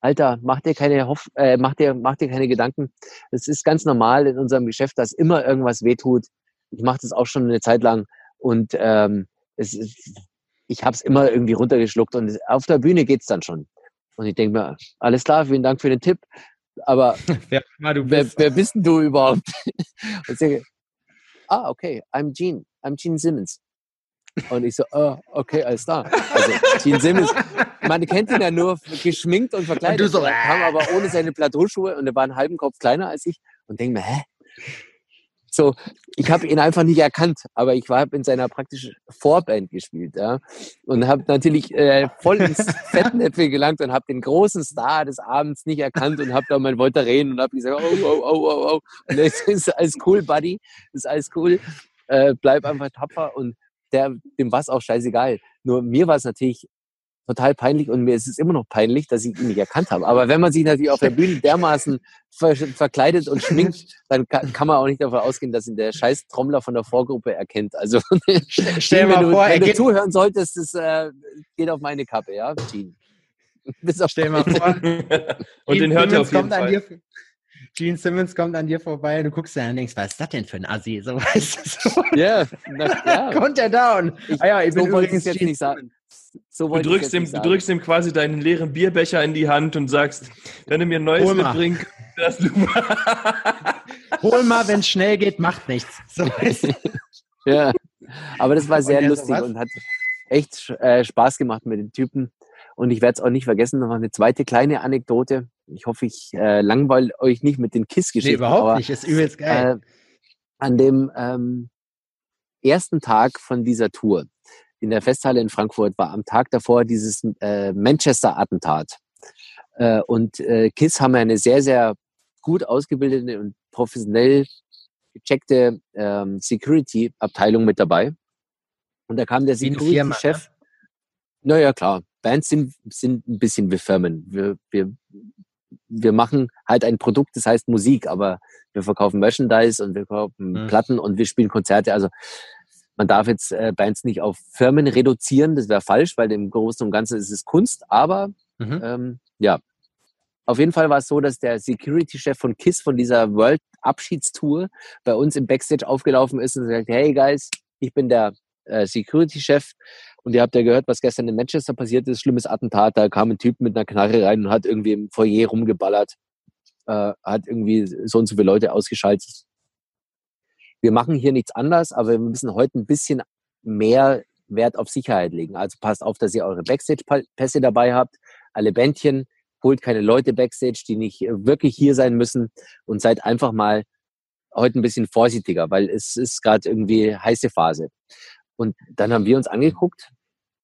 Alter, mach dir keine Hoff äh, mach dir, mach dir keine Gedanken. Es ist ganz normal in unserem Geschäft, dass immer irgendwas wehtut. Ich mache das auch schon eine Zeit lang und ähm, es ist, ich habe es immer irgendwie runtergeschluckt und auf der Bühne geht's dann schon. Und ich denke mir, alles klar, vielen Dank für den Tipp. Aber [LAUGHS] wer, wer, wer bist denn du überhaupt? [LAUGHS] und sage, ah, okay, I'm Gene, I'm Gene Simmons. Und ich so, oh, [LAUGHS] okay, alles klar. Also Gene Simmons, man kennt ihn ja nur geschminkt und verkleidet. Und du so, er kam aber ohne seine Plateauschuhe und er war einen halben Kopf kleiner als ich und denke mir, hä? So, ich habe ihn einfach nicht erkannt, aber ich war in seiner praktischen Vorband gespielt, ja, und habe natürlich äh, voll ins Fettnäpfchen gelangt und habe den großen Star des Abends nicht erkannt und habe da mein wollte reden und habe gesagt, oh, oh, oh, oh, oh, und das ist alles cool, Buddy, das ist alles cool, äh, bleib einfach tapfer und der, dem war es auch scheißegal. Nur mir war es natürlich total peinlich und mir ist es immer noch peinlich, dass ich ihn nicht erkannt habe. Aber wenn man sich natürlich auf der Bühne dermaßen ver verkleidet und schminkt, dann kann, kann, man auch nicht davon ausgehen, dass ihn der scheiß Trommler von der Vorgruppe erkennt. Also stell dir mal vor, wenn du zuhören solltest, das äh, geht auf meine Kappe, ja, Gene. [LAUGHS] Bis auf stell mal vor. [LAUGHS] und den hört er auf jeden Fall. Gene Simmons kommt an dir vorbei und du guckst da und denkst, was ist das denn für ein Assi? So, [LAUGHS] weißt du, so. Yeah, na, ja, kommt er down. Ich, ah ja, ich so wollte ich jetzt nicht sagen. So du, drückst ihm, du drückst ihm quasi deinen leeren Bierbecher in die Hand und sagst, wenn du mir ein neues mitbringst, das du Hol mal, [LAUGHS] [LAUGHS] wenn es schnell geht, macht nichts. [LAUGHS] So ja, aber das war sehr lustig so und hat echt äh, Spaß gemacht mit den Typen. Und ich werde es auch nicht vergessen, noch eine zweite kleine Anekdote. Ich hoffe, ich äh, langweile euch nicht mit den KISS-Geschichten. Nee, überhaupt aber, nicht, ist übelst geil. Äh, an dem ähm, ersten Tag von dieser Tour in der Festhalle in Frankfurt war am Tag davor dieses äh, Manchester-Attentat. Äh, und äh, KISS haben eine sehr, sehr gut ausgebildete und professionell gecheckte ähm, Security-Abteilung mit dabei. Und da kam der Security-Chef. Ne? Naja, klar. Bands sind, sind ein bisschen wie Firmen. Wir, wir, wir machen halt ein Produkt, das heißt Musik, aber wir verkaufen Merchandise und wir verkaufen mhm. Platten und wir spielen Konzerte. Also man darf jetzt äh, Bands nicht auf Firmen reduzieren, das wäre falsch, weil im Großen und Ganzen ist es Kunst. Aber mhm. ähm, ja, auf jeden Fall war es so, dass der Security-Chef von KISS von dieser World-Abschiedstour bei uns im Backstage aufgelaufen ist und sagt, hey Guys, ich bin der äh, Security-Chef und ihr habt ja gehört, was gestern in Manchester passiert ist, schlimmes Attentat, da kam ein Typ mit einer Knarre rein und hat irgendwie im Foyer rumgeballert, äh, hat irgendwie so und so viele Leute ausgeschaltet. Wir machen hier nichts anders, aber wir müssen heute ein bisschen mehr Wert auf Sicherheit legen. Also passt auf, dass ihr eure Backstage-Pässe dabei habt, alle Bändchen, holt keine Leute Backstage, die nicht wirklich hier sein müssen und seid einfach mal heute ein bisschen vorsichtiger, weil es ist gerade irgendwie heiße Phase. Und dann haben wir uns angeguckt,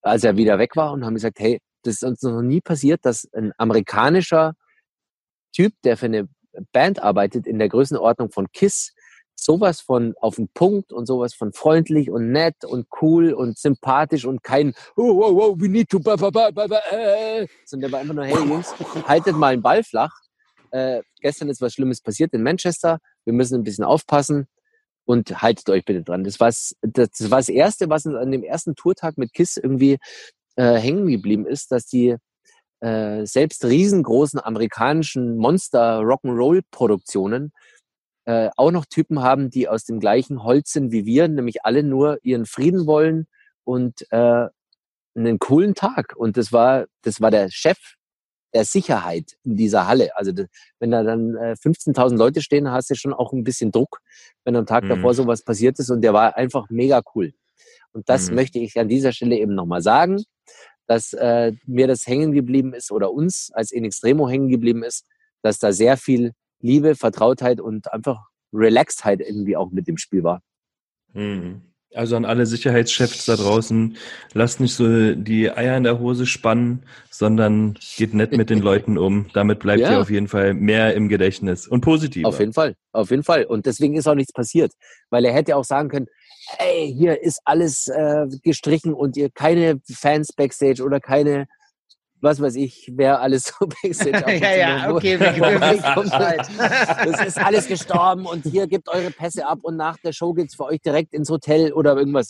als er wieder weg war und haben gesagt, hey, das ist uns noch nie passiert, dass ein amerikanischer Typ, der für eine Band arbeitet, in der Größenordnung von KISS, sowas von auf den Punkt und sowas von freundlich und nett und cool und sympathisch und kein oh, oh, oh, we need to ba, ba, ba, ba, äh. sondern einfach nur, hey Jungs, haltet mal den Ball flach. Äh, gestern ist was Schlimmes passiert in Manchester. Wir müssen ein bisschen aufpassen und haltet euch bitte dran. Das war das, das, war das Erste, was uns an dem ersten Tourtag mit KISS irgendwie äh, hängen geblieben ist, dass die äh, selbst riesengroßen amerikanischen Monster-Rock'n'Roll-Produktionen äh, auch noch Typen haben, die aus dem gleichen Holz sind wie wir, nämlich alle nur ihren Frieden wollen und äh, einen coolen Tag. Und das war, das war der Chef der Sicherheit in dieser Halle. Also wenn da dann äh, 15.000 Leute stehen, hast du schon auch ein bisschen Druck, wenn am Tag mhm. davor sowas passiert ist. Und der war einfach mega cool. Und das mhm. möchte ich an dieser Stelle eben nochmal sagen, dass äh, mir das hängen geblieben ist oder uns als In Extremo hängen geblieben ist, dass da sehr viel Liebe, Vertrautheit und einfach Relaxedheit irgendwie auch mit dem Spiel war. Mhm. Also an alle Sicherheitschefs da draußen, lasst nicht so die Eier in der Hose spannen, sondern geht nett mit den Leuten um. Damit bleibt ja. ihr auf jeden Fall mehr im Gedächtnis und positiv. Auf jeden Fall, auf jeden Fall. Und deswegen ist auch nichts passiert, weil er hätte auch sagen können, ey, hier ist alles äh, gestrichen und ihr keine Fans backstage oder keine was weiß ich, wer alles so [LAUGHS] Backstage Ja, ja, okay, wir, wir [LAUGHS] Das ist alles gestorben und hier gebt eure Pässe ab und nach der Show geht's für euch direkt ins Hotel oder irgendwas.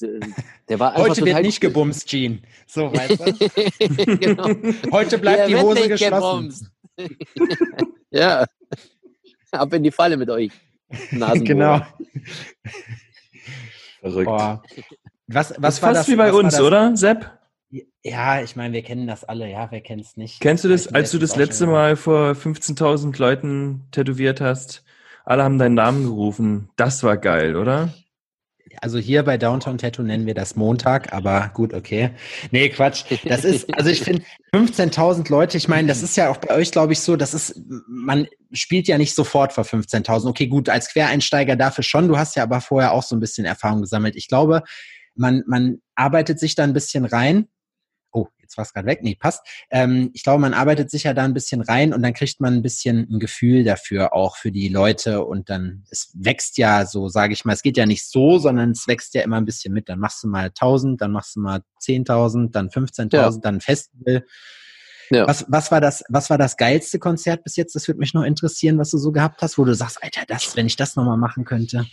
Der war einfach Heute wird nicht gebumst, Gene. So, weißt du? [LAUGHS] genau. Heute bleibt die Hose geschlossen. ja. Ab in die Falle mit euch. Genau. Verrückt. Boah. Was, was das war fast das, wie bei uns, oder, Sepp? Ja, ich meine, wir kennen das alle, ja, wer kennt es nicht? Kennst du das, als du das letzte Mal vor 15.000 Leuten tätowiert hast? Alle haben deinen Namen gerufen. Das war geil, oder? Also hier bei Downtown Tattoo nennen wir das Montag, aber gut, okay. Nee, Quatsch. Das ist, also ich finde 15.000 Leute, ich meine, das ist ja auch bei euch, glaube ich, so, das ist, man spielt ja nicht sofort vor 15.000. Okay, gut, als Quereinsteiger dafür schon. Du hast ja aber vorher auch so ein bisschen Erfahrung gesammelt. Ich glaube, man, man arbeitet sich da ein bisschen rein jetzt war es gerade weg, nee, passt. Ähm, ich glaube, man arbeitet sich ja da ein bisschen rein und dann kriegt man ein bisschen ein Gefühl dafür auch für die Leute und dann, es wächst ja so, sage ich mal, es geht ja nicht so, sondern es wächst ja immer ein bisschen mit. Dann machst du mal 1000, dann machst du mal 10.000, dann 15.000, ja. dann ein Festival. Ja. Was, was, war das, was war das geilste Konzert bis jetzt? Das würde mich noch interessieren, was du so gehabt hast, wo du sagst, Alter, das, wenn ich das nochmal machen könnte.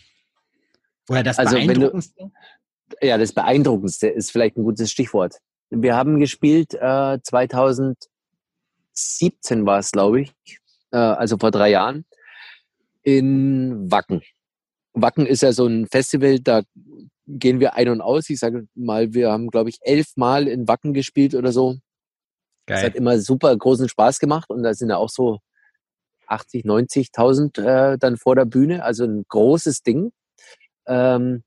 Oder das also Beeindruckendste? Du, ja, das Beeindruckendste ist vielleicht ein gutes Stichwort. Wir haben gespielt äh, 2017 war es, glaube ich, äh, also vor drei Jahren, in Wacken. Wacken ist ja so ein Festival, da gehen wir ein und aus. Ich sage mal, wir haben, glaube ich, elf Mal in Wacken gespielt oder so. Geil. Das hat immer super großen Spaß gemacht und da sind ja auch so 80, 90.000 äh, dann vor der Bühne, also ein großes Ding. Ähm,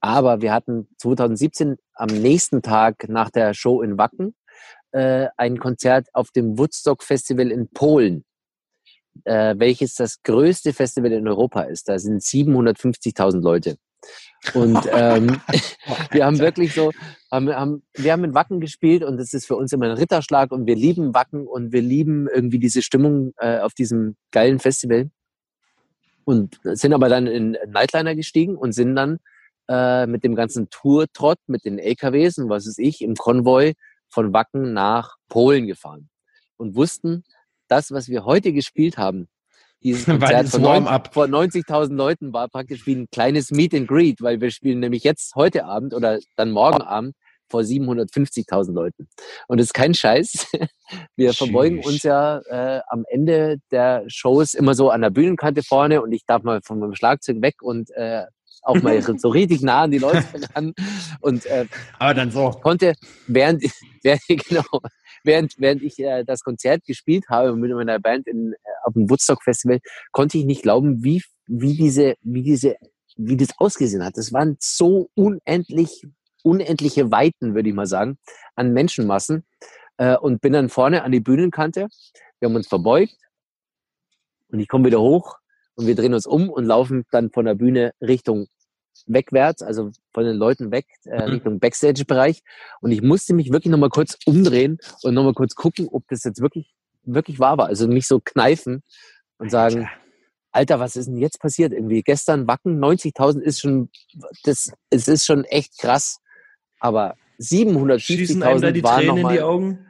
aber wir hatten 2017 am nächsten Tag nach der Show in Wacken äh, ein Konzert auf dem Woodstock Festival in Polen, äh, welches das größte Festival in Europa ist. Da sind 750.000 Leute. Und ähm, [LAUGHS] [LAUGHS] wir haben wirklich so, haben, haben, wir haben in Wacken gespielt und das ist für uns immer ein Ritterschlag und wir lieben Wacken und wir lieben irgendwie diese Stimmung äh, auf diesem geilen Festival. Und sind aber dann in Nightliner gestiegen und sind dann äh, mit dem ganzen Tour-Trott, mit den LKWs und was ist ich, im Konvoi von Wacken nach Polen gefahren und wussten, das, was wir heute gespielt haben, dieses [LAUGHS] Konzert von, 90.000 Leuten war praktisch wie ein kleines Meet and Greet, weil wir spielen nämlich jetzt heute Abend oder dann morgen Abend vor 750.000 Leuten. Und das ist kein Scheiß. [LAUGHS] Wir Sheesh. verbeugen uns ja äh, am Ende der Shows immer so an der Bühnenkante vorne und ich darf mal von meinem Schlagzeug weg und äh, auch mal [LAUGHS] so richtig nah an die Leute [LAUGHS] ran. Und äh, aber dann so konnte während [LAUGHS] während genau während während ich äh, das Konzert gespielt habe mit meiner Band in, äh, auf dem Woodstock Festival, konnte ich nicht glauben, wie wie diese wie diese wie das ausgesehen hat. Das waren so unendlich unendliche Weiten, würde ich mal sagen, an Menschenmassen. Äh, und bin dann vorne an die Bühnenkante. Wir haben uns verbeugt und ich komme wieder hoch und wir drehen uns um und laufen dann von der Bühne Richtung wegwärts, also von den Leuten weg, äh, mhm. Richtung Backstage-Bereich. Und ich musste mich wirklich nochmal kurz umdrehen und nochmal kurz gucken, ob das jetzt wirklich, wirklich wahr war. Also mich so kneifen und sagen, Alter, was ist denn jetzt passiert? Irgendwie gestern Wacken, 90.000 ist schon, das, es ist schon echt krass. Aber 750.000 waren noch in die Augen?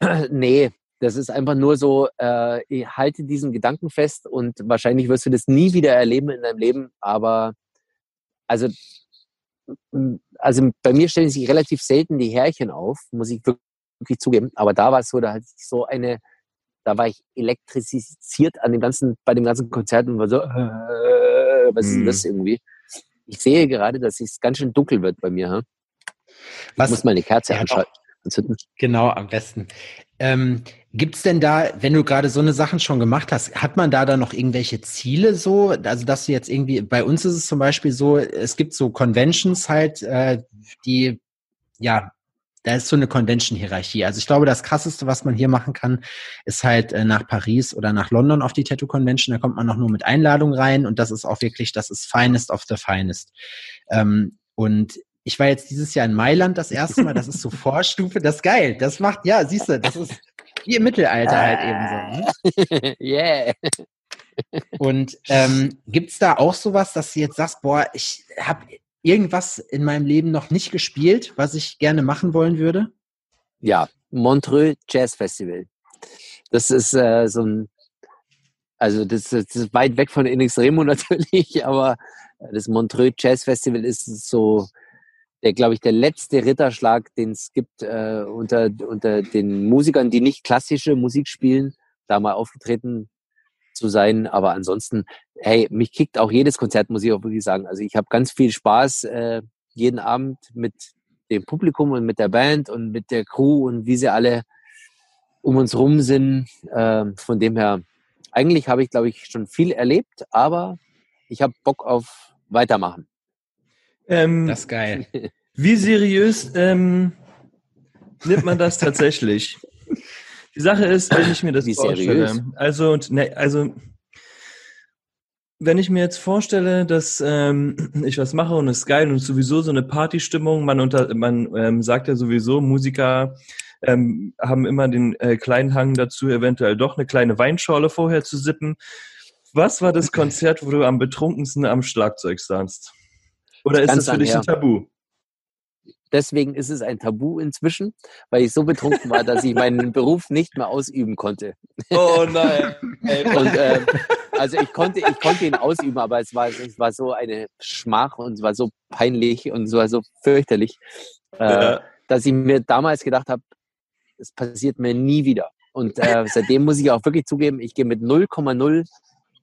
[CLEARS THROAT] nee, das ist einfach nur so, äh, halte diesen Gedanken fest und wahrscheinlich wirst du das nie wieder erleben in deinem Leben. Aber also, also bei mir stellen sich relativ selten die Härchen auf, muss ich wirklich zugeben. Aber da war es so, da hatte ich so eine, da war ich elektrisiert an dem ganzen, bei dem ganzen Konzert und war so, äh, was ist denn das mhm. irgendwie? Ich sehe gerade, dass es ganz schön dunkel wird bei mir. Hm? Ich was, muss meine Kerze ja, anschalten. Genau, am besten. Ähm, Gibt es denn da, wenn du gerade so eine Sachen schon gemacht hast, hat man da dann noch irgendwelche Ziele so? Also dass du jetzt irgendwie, bei uns ist es zum Beispiel so, es gibt so Conventions halt, äh, die, ja, da ist so eine Convention-Hierarchie. Also ich glaube, das Krasseste, was man hier machen kann, ist halt äh, nach Paris oder nach London auf die Tattoo Convention. Da kommt man noch nur mit Einladung rein und das ist auch wirklich, das ist finest of the finest. Ähm, und ich war jetzt dieses Jahr in Mailand das erste Mal, das ist so Vorstufe, das ist geil. Das macht, ja, siehst du, das ist wie im Mittelalter halt eben so. Ne? [LAUGHS] yeah. Und ähm, gibt es da auch sowas, dass du jetzt sagst, boah, ich habe irgendwas in meinem Leben noch nicht gespielt, was ich gerne machen wollen würde? Ja, Montreux Jazz Festival. Das ist äh, so ein, also das, das, ist weit weg von In Extremo [LAUGHS] natürlich, aber das Montreux Jazz Festival ist so, der glaube ich der letzte Ritterschlag, den es gibt äh, unter unter den Musikern, die nicht klassische Musik spielen, da mal aufgetreten zu sein. Aber ansonsten, hey, mich kickt auch jedes Konzert, muss ich auch wirklich sagen. Also ich habe ganz viel Spaß äh, jeden Abend mit dem Publikum und mit der Band und mit der Crew und wie sie alle um uns rum sind. Äh, von dem her, eigentlich habe ich, glaube ich, schon viel erlebt, aber ich habe Bock auf weitermachen. Ähm, das ist geil. [LAUGHS] Wie seriös ähm, nimmt man das tatsächlich? Die Sache ist, wenn ich mir das Wie vorstelle, seriös? also, ne, also wenn ich mir jetzt vorstelle, dass ähm, ich was mache und es ist geil und sowieso so eine Partystimmung, man unter, man ähm, sagt ja sowieso, Musiker ähm, haben immer den äh, kleinen Hang dazu, eventuell doch eine kleine Weinschorle vorher zu sippen. Was war das Konzert, wo du am betrunkensten am Schlagzeug saßt? Oder ist das für dich ein Tabu? Deswegen ist es ein Tabu inzwischen, weil ich so betrunken war, dass ich meinen [LAUGHS] Beruf nicht mehr ausüben konnte. Oh nein. [LAUGHS] und, äh, also ich konnte, ich konnte ihn ausüben, aber es war, es war so eine Schmach und es war so peinlich und es war so fürchterlich, äh, ja. dass ich mir damals gedacht habe, es passiert mir nie wieder. Und äh, seitdem muss ich auch wirklich zugeben, ich gehe mit 0,0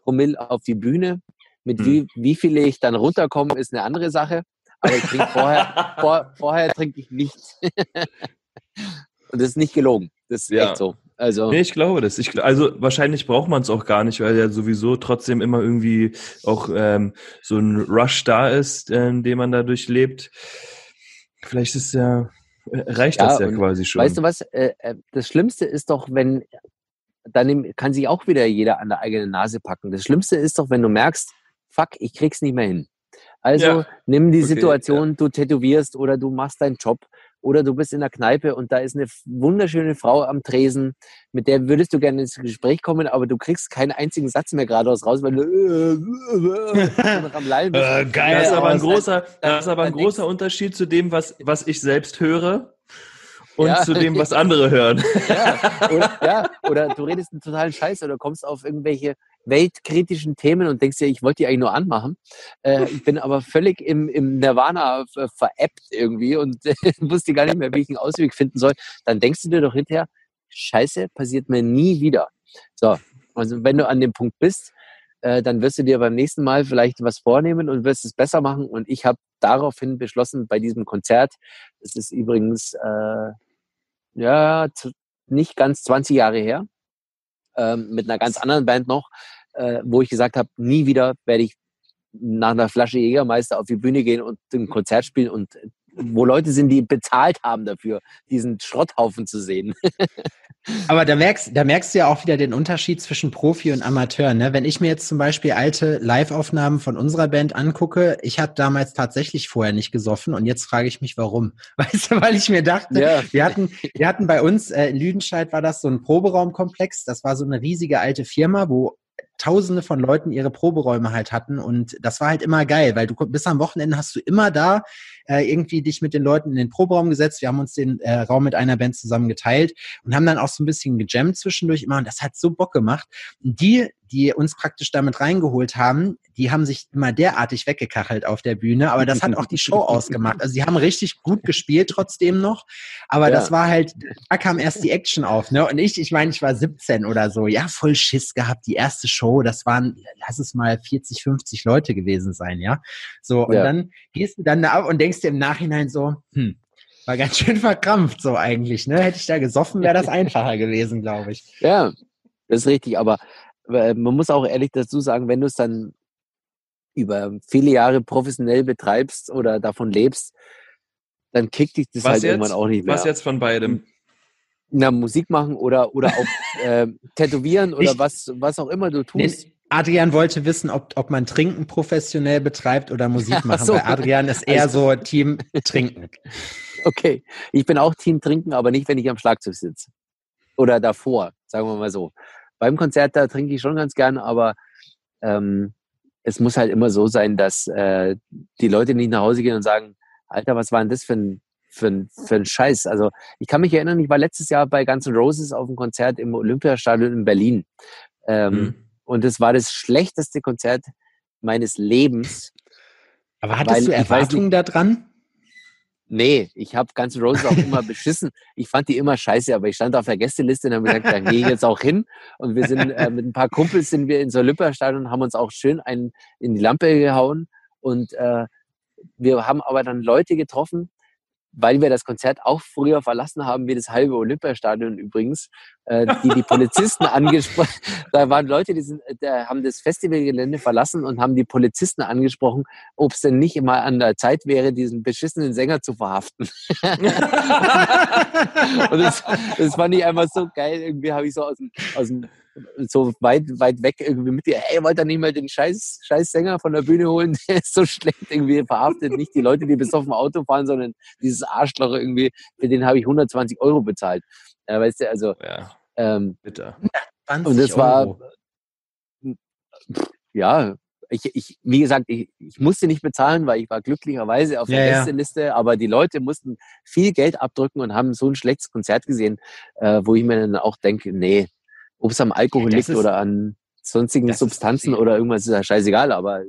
Promille auf die Bühne. Mit hm. wie, wie viele ich dann runterkomme, ist eine andere Sache. Aber ich trinke vorher, [LAUGHS] vor, vorher trinke ich nichts. [LAUGHS] Und das ist nicht gelogen. Das ist ja. echt so. Also, nee, ich glaube das. Ich, also wahrscheinlich braucht man es auch gar nicht, weil ja sowieso trotzdem immer irgendwie auch ähm, so ein Rush da ist, äh, den man da durchlebt. Vielleicht ist ja, äh, reicht ja, das ja quasi schon. Weißt du was? Äh, äh, das Schlimmste ist doch, wenn, dann kann sich auch wieder jeder an der eigenen Nase packen. Das Schlimmste ist doch, wenn du merkst, fuck, ich krieg's nicht mehr hin. Also ja. nimm die okay, Situation, ja. du tätowierst oder du machst deinen Job oder du bist in der Kneipe und da ist eine wunderschöne Frau am Tresen, mit der würdest du gerne ins Gespräch kommen, aber du kriegst keinen einzigen Satz mehr geradeaus raus, weil du noch am Lallen bist. [LAUGHS] Äh, geil, das ist aber ein großer, das ist aber ein großer Unterschied zu dem, was, was ich selbst höre und ja. zu dem, was [LAUGHS] andere hören. Ja. Oder, [LAUGHS] ja. oder du redest einen totalen Scheiß oder kommst auf irgendwelche weltkritischen Themen und denkst dir, ich wollte die eigentlich nur anmachen. Äh, ich bin aber völlig im, im Nirvana veräppt irgendwie und [LAUGHS] wusste gar nicht mehr, wie ich einen Ausweg finden soll. Dann denkst du dir doch hinterher, Scheiße, passiert mir nie wieder. So, also wenn du an dem Punkt bist, äh, dann wirst du dir beim nächsten Mal vielleicht was vornehmen und wirst es besser machen. Und ich habe daraufhin beschlossen, bei diesem Konzert, das ist übrigens äh, ja nicht ganz 20 Jahre her, ähm, mit einer ganz anderen Band noch, äh, wo ich gesagt habe, nie wieder werde ich nach einer Flasche Jägermeister auf die Bühne gehen und ein Konzert spielen und wo Leute sind, die bezahlt haben dafür, diesen Schrotthaufen zu sehen. [LAUGHS] Aber da merkst, da merkst du ja auch wieder den Unterschied zwischen Profi und Amateur. Ne? Wenn ich mir jetzt zum Beispiel alte Live-Aufnahmen von unserer Band angucke, ich habe damals tatsächlich vorher nicht gesoffen und jetzt frage ich mich, warum. [LAUGHS] Weißt du, weil ich mir dachte, ja. wir hatten, wir hatten bei uns äh, in Lüdenscheid war das so ein Proberaumkomplex. Das war so eine riesige alte Firma, wo Tausende von Leuten ihre Proberäume halt hatten und das war halt immer geil, weil du bis am Wochenende hast du immer da äh, irgendwie dich mit den Leuten in den Proberaum gesetzt. Wir haben uns den äh, Raum mit einer Band zusammen geteilt und haben dann auch so ein bisschen gejammt zwischendurch immer und das hat so Bock gemacht. Und die, die uns praktisch damit reingeholt haben, die haben sich immer derartig weggekachelt auf der Bühne, aber das hat auch die Show [LAUGHS] ausgemacht. Also sie haben richtig gut gespielt trotzdem noch, aber ja. das war halt, da kam erst die Action auf, ne? Und ich, ich meine, ich war 17 oder so, ja, voll Schiss gehabt, die erste Show, das waren, lass es mal 40, 50 Leute gewesen sein, ja? So, und ja. dann gehst du dann da ab und denkst dir im Nachhinein so, hm, war ganz schön verkrampft so eigentlich, ne? Hätte ich da gesoffen, wäre das [LAUGHS] einfacher gewesen, glaube ich. Ja, das ist richtig, aber äh, man muss auch ehrlich dazu sagen, wenn du es dann über viele Jahre professionell betreibst oder davon lebst, dann kickt dich das was halt jetzt? irgendwann auch nicht mehr. Was jetzt von beidem? Na, Musik machen oder, oder auch [LAUGHS] äh, tätowieren oder ich, was, was auch immer du tust. Adrian wollte wissen, ob, ob man Trinken professionell betreibt oder Musik machen, so. weil Adrian ist eher also, so Team Trinken. [LAUGHS] Okay, ich bin auch Team Trinken, aber nicht, wenn ich am Schlagzeug sitze. Oder davor, sagen wir mal so. Beim Konzert, da trinke ich schon ganz gern, aber ähm, es muss halt immer so sein, dass äh, die Leute nicht nach Hause gehen und sagen, Alter, was war denn das für ein für, für einen Scheiß? Also ich kann mich erinnern, ich war letztes Jahr bei Guns N' Roses auf einem Konzert im Olympiastadion in Berlin. Ähm, mhm. Und es war das schlechteste Konzert meines Lebens. Aber hattest du Erwartungen da dran? Nee, ich habe Guns N' Roses auch immer [LAUGHS] beschissen. Ich fand die immer scheiße, aber ich stand auf der Gästeliste und habe gesagt, da gehe ich jetzt auch hin. Und wir sind äh, mit ein paar Kumpels sind wir ins Olympiastadion und haben uns auch schön einen in die Lampe gehauen. Und äh, wir haben aber dann Leute getroffen, weil wir das Konzert auch früher verlassen haben, wie das halbe Olympiastadion übrigens, äh, die die Polizisten angesprochen, [LAUGHS] da waren Leute, die, sind, die haben das Festivalgelände verlassen und haben die Polizisten angesprochen, ob es denn nicht immer an der Zeit wäre, diesen beschissenen Sänger zu verhaften. [LAUGHS] und das, das fand ich einfach so geil. Irgendwie habe ich so aus dem, aus dem so weit, weit weg irgendwie mit dir, hey, wollt ihr nicht mal den scheiß, scheiß Sänger von der Bühne holen? [LAUGHS] Der ist so schlecht irgendwie verhaftet. Nicht die Leute, die bis auf dem Auto fahren, sondern dieses Arschloch irgendwie, für den habe ich 120 Euro bezahlt. Ja, weißt du, also. Ja, ähm, bitte. Und das war, ja, ich, ich, wie gesagt, ich, ich musste nicht bezahlen, weil ich war glücklicherweise auf der ja, Gästeliste, ja. aber die Leute mussten viel Geld abdrücken und haben so ein schlechtes Konzert gesehen, äh, wo ich mir dann auch denke, nee, ob es am Alkohol ja, liegt ist, oder an sonstigen Substanzen oder irgendwas, ist ja scheißegal, aber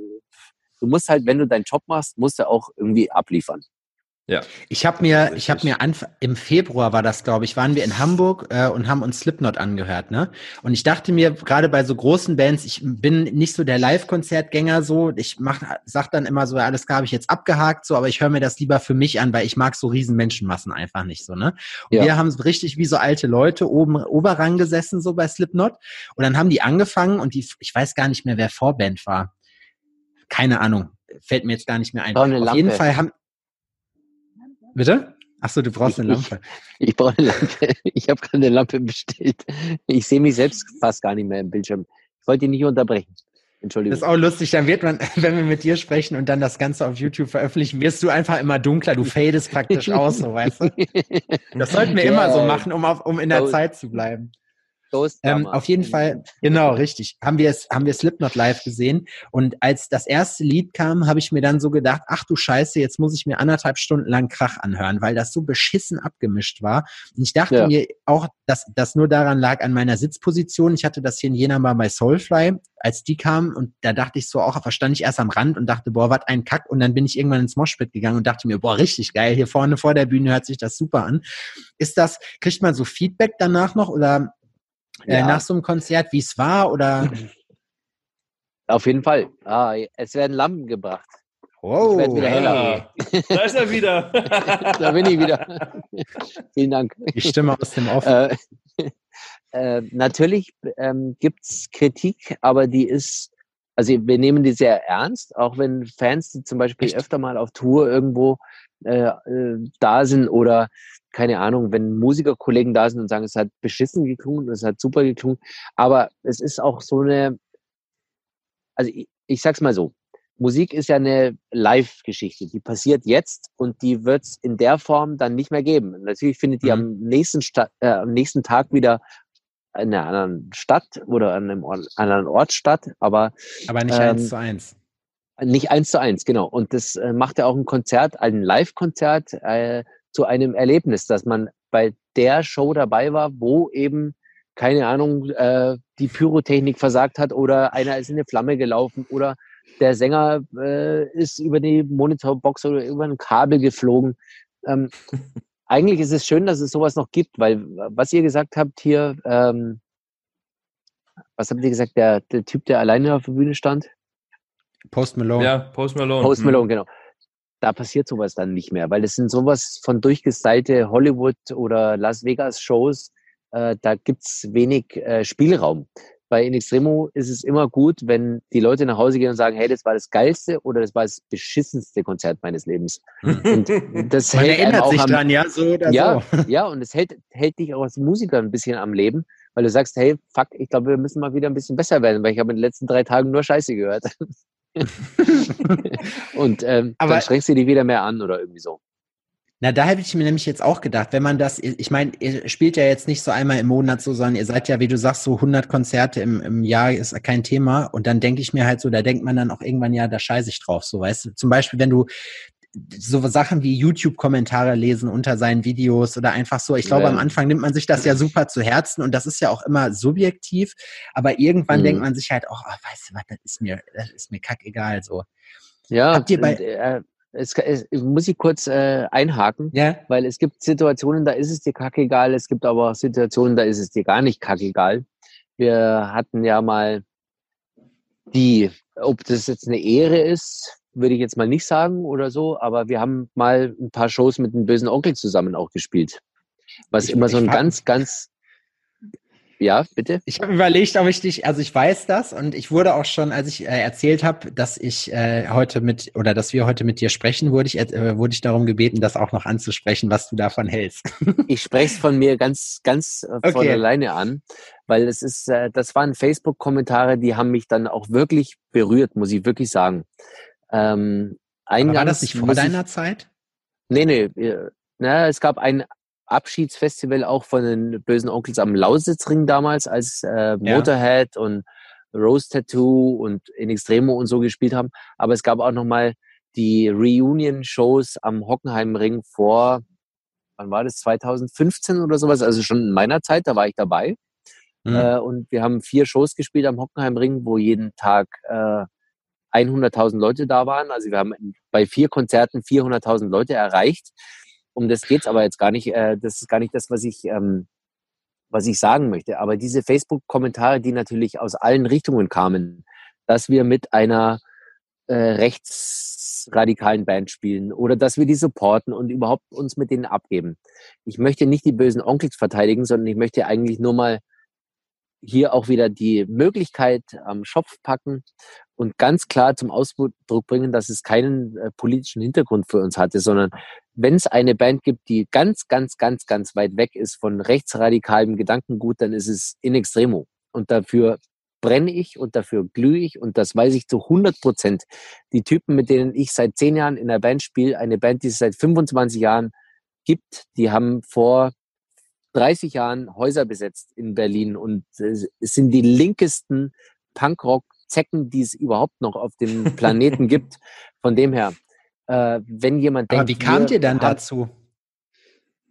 du musst halt, wenn du deinen Job machst, musst du auch irgendwie abliefern. Ja. Ich habe mir, ich habe mir Anf im Februar war das, glaube ich, waren wir in Hamburg äh, und haben uns Slipknot angehört, ne? Und ich dachte mir gerade bei so großen Bands, ich bin nicht so der Live-Konzertgänger so, ich mach, sag dann immer so, ja, alles habe ich jetzt abgehakt, so, aber ich höre mir das lieber für mich an, weil ich mag so riesen Menschenmassen einfach nicht so, ne? Und ja. wir haben richtig wie so alte Leute oben Oberrang gesessen so bei Slipknot und dann haben die angefangen und die, ich weiß gar nicht mehr, wer Vorband war, keine Ahnung, fällt mir jetzt gar nicht mehr ein. Auf jeden Fall haben Bitte? Ach so, du brauchst eine Lampe. Ich, ich brauche eine Lampe. [LAUGHS] Ich habe gerade eine Lampe bestellt. Ich sehe mich selbst fast gar nicht mehr im Bildschirm. Ich wollte dich nicht unterbrechen. Entschuldigung. Das ist auch lustig. Dann wird man, [LAUGHS] wenn wir mit dir sprechen und dann das Ganze auf YouTube veröffentlichen, wirst du einfach immer dunkler. Du fadest praktisch [LAUGHS] aus, so weißt du. Das sollten wir yeah. immer so machen, um, auf, um in der Zeit zu bleiben. Ähm, auf jeden Fall, genau, richtig. Haben wir es, haben wir Slipknot live gesehen. Und als das erste Lied kam, habe ich mir dann so gedacht, ach du Scheiße, jetzt muss ich mir anderthalb Stunden lang Krach anhören, weil das so beschissen abgemischt war. Und ich dachte ja. mir auch, dass das nur daran lag an meiner Sitzposition. Ich hatte das hier in Jena mal bei Soulfly, als die kamen und da dachte ich so auch, verstand ich erst am Rand und dachte, boah, was ein Kack. Und dann bin ich irgendwann ins Moshpit gegangen und dachte mir, boah, richtig geil, hier vorne vor der Bühne hört sich das super an. Ist das, kriegt man so Feedback danach noch oder äh, ja. nach so einem Konzert, wie es war oder? [CLEARS THROAT] Auf jeden Fall. Ah, es werden Lampen gebracht. Wow. Ich wieder heller. Ah, da ist er wieder. [LAUGHS] da bin ich wieder. [LAUGHS] Vielen Dank. Die Stimme aus dem Off. Äh, [LAUGHS] äh, natürlich ähm, gibt es Kritik, aber die ist, also wir nehmen die sehr ernst, auch wenn Fans, die zum Beispiel Echt? öfter mal auf Tour irgendwo äh, äh da sind oder keine Ahnung, wenn Musikerkollegen da sind und sagen, es hat beschissen geklungen, es hat super geklungen, aber es ist auch so eine, also ich, ich sag's mal so, Musik ist ja eine Live-Geschichte, die passiert jetzt und die wird es in der Form dann nicht mehr geben. Natürlich findet die mhm. am, nächsten Sta äh, am nächsten Tag wieder in einer anderen Stadt oder an einem anderen Ort statt, aber aber nicht ähm, eins zu eins. Nicht eins zu eins, genau. Und das äh, macht ja auch ein Konzert, ein Live-Konzert äh, zu einem Erlebnis, dass man bei der Show dabei war, wo eben, keine Ahnung, äh, die Pyrotechnik versagt hat oder einer ist in eine Flamme gelaufen oder der Sänger äh, ist über die Monitorbox oder über ein Kabel geflogen. Ähm, [LAUGHS] eigentlich ist es schön, dass es sowas noch gibt, weil was ihr gesagt habt hier, ähm, was habt ihr gesagt, der, der Typ, der alleine auf der Bühne stand? Post Malone. Ja, Post Malone. Post Malone, mhm. genau da passiert sowas dann nicht mehr, weil es sind sowas von durchgestylte Hollywood- oder Las Vegas-Shows, äh, da gibt's wenig äh, Spielraum. Bei In Extremo ist es immer gut, wenn die Leute nach Hause gehen und sagen, hey, das war das geilste oder das war das beschissenste Konzert meines Lebens. Und [LAUGHS] das Man hält erinnert sich am, dran, ja, so oder ja, so. [LAUGHS] Ja, und es hält, hält dich auch als Musiker ein bisschen am Leben, weil du sagst, hey, fuck, ich glaube, wir müssen mal wieder ein bisschen besser werden, weil ich habe in den letzten drei Tagen nur Scheiße gehört. [LAUGHS] [LAUGHS] und ähm, Aber, dann strengst du dich wieder mehr an oder irgendwie so. Na, da hätte ich mir nämlich jetzt auch gedacht, wenn man das, ich meine, ihr spielt ja jetzt nicht so einmal im Monat so, sondern ihr seid ja, wie du sagst, so 100 Konzerte im, im Jahr ist kein Thema. Und dann denke ich mir halt so, da denkt man dann auch irgendwann, ja, da scheiße ich drauf, so, weißt du. Zum Beispiel, wenn du so Sachen wie YouTube-Kommentare lesen unter seinen Videos oder einfach so. Ich glaube, ja. am Anfang nimmt man sich das ja super zu Herzen und das ist ja auch immer subjektiv, aber irgendwann mhm. denkt man sich halt auch, oh, weißt du was, das ist mir, das ist mir kackegal so. Ja, Habt ihr bei, äh, es, es, muss ich kurz äh, einhaken, ja. weil es gibt Situationen, da ist es dir kackegal, es gibt aber auch Situationen, da ist es dir gar nicht kackegal. Wir hatten ja mal die, ob das jetzt eine Ehre ist, würde ich jetzt mal nicht sagen oder so, aber wir haben mal ein paar Shows mit dem bösen Onkel zusammen auch gespielt. Was ich, immer so ein ganz, ganz ja, bitte. Ich habe überlegt, ob ich dich, also ich weiß das und ich wurde auch schon, als ich äh, erzählt habe, dass ich äh, heute mit oder dass wir heute mit dir sprechen, wurde ich äh, wurde ich darum gebeten, das auch noch anzusprechen, was du davon hältst. [LAUGHS] ich spreche es von mir ganz ganz äh, okay. von alleine an, weil es ist, äh, das waren Facebook-Kommentare, die haben mich dann auch wirklich berührt, muss ich wirklich sagen. Ähm, war das nicht vor deiner ich, Zeit? Nee, nee. Na, es gab ein Abschiedsfestival auch von den bösen Onkels am Lausitzring damals, als äh, Motorhead ja. und Rose Tattoo und In Extremo und so gespielt haben. Aber es gab auch nochmal die Reunion-Shows am Hockenheimring vor, wann war das, 2015 oder sowas, also schon in meiner Zeit, da war ich dabei. Mhm. Äh, und wir haben vier Shows gespielt am Hockenheimring, wo jeden Tag äh, 100.000 Leute da waren. Also wir haben bei vier Konzerten 400.000 Leute erreicht um das geht's aber jetzt gar nicht. Äh, das ist gar nicht das, was ich, ähm, was ich sagen möchte. Aber diese Facebook-Kommentare, die natürlich aus allen Richtungen kamen, dass wir mit einer äh, rechtsradikalen Band spielen oder dass wir die supporten und überhaupt uns mit denen abgeben. Ich möchte nicht die bösen Onkels verteidigen, sondern ich möchte eigentlich nur mal hier auch wieder die Möglichkeit am Schopf packen und ganz klar zum Ausdruck bringen, dass es keinen äh, politischen Hintergrund für uns hatte, sondern wenn es eine Band gibt, die ganz, ganz, ganz, ganz weit weg ist von rechtsradikalem Gedankengut, dann ist es in extremo. Und dafür brenne ich und dafür glühe ich und das weiß ich zu 100 Prozent. Die Typen, mit denen ich seit zehn Jahren in der Band spiele, eine Band, die es seit 25 Jahren gibt, die haben vor 30 Jahren Häuser besetzt in Berlin und es sind die linkesten Punkrock-Zecken, die es überhaupt noch auf dem Planeten gibt. Von dem her, äh, wenn jemand denkt. Aber wie kamt ihr dann dazu?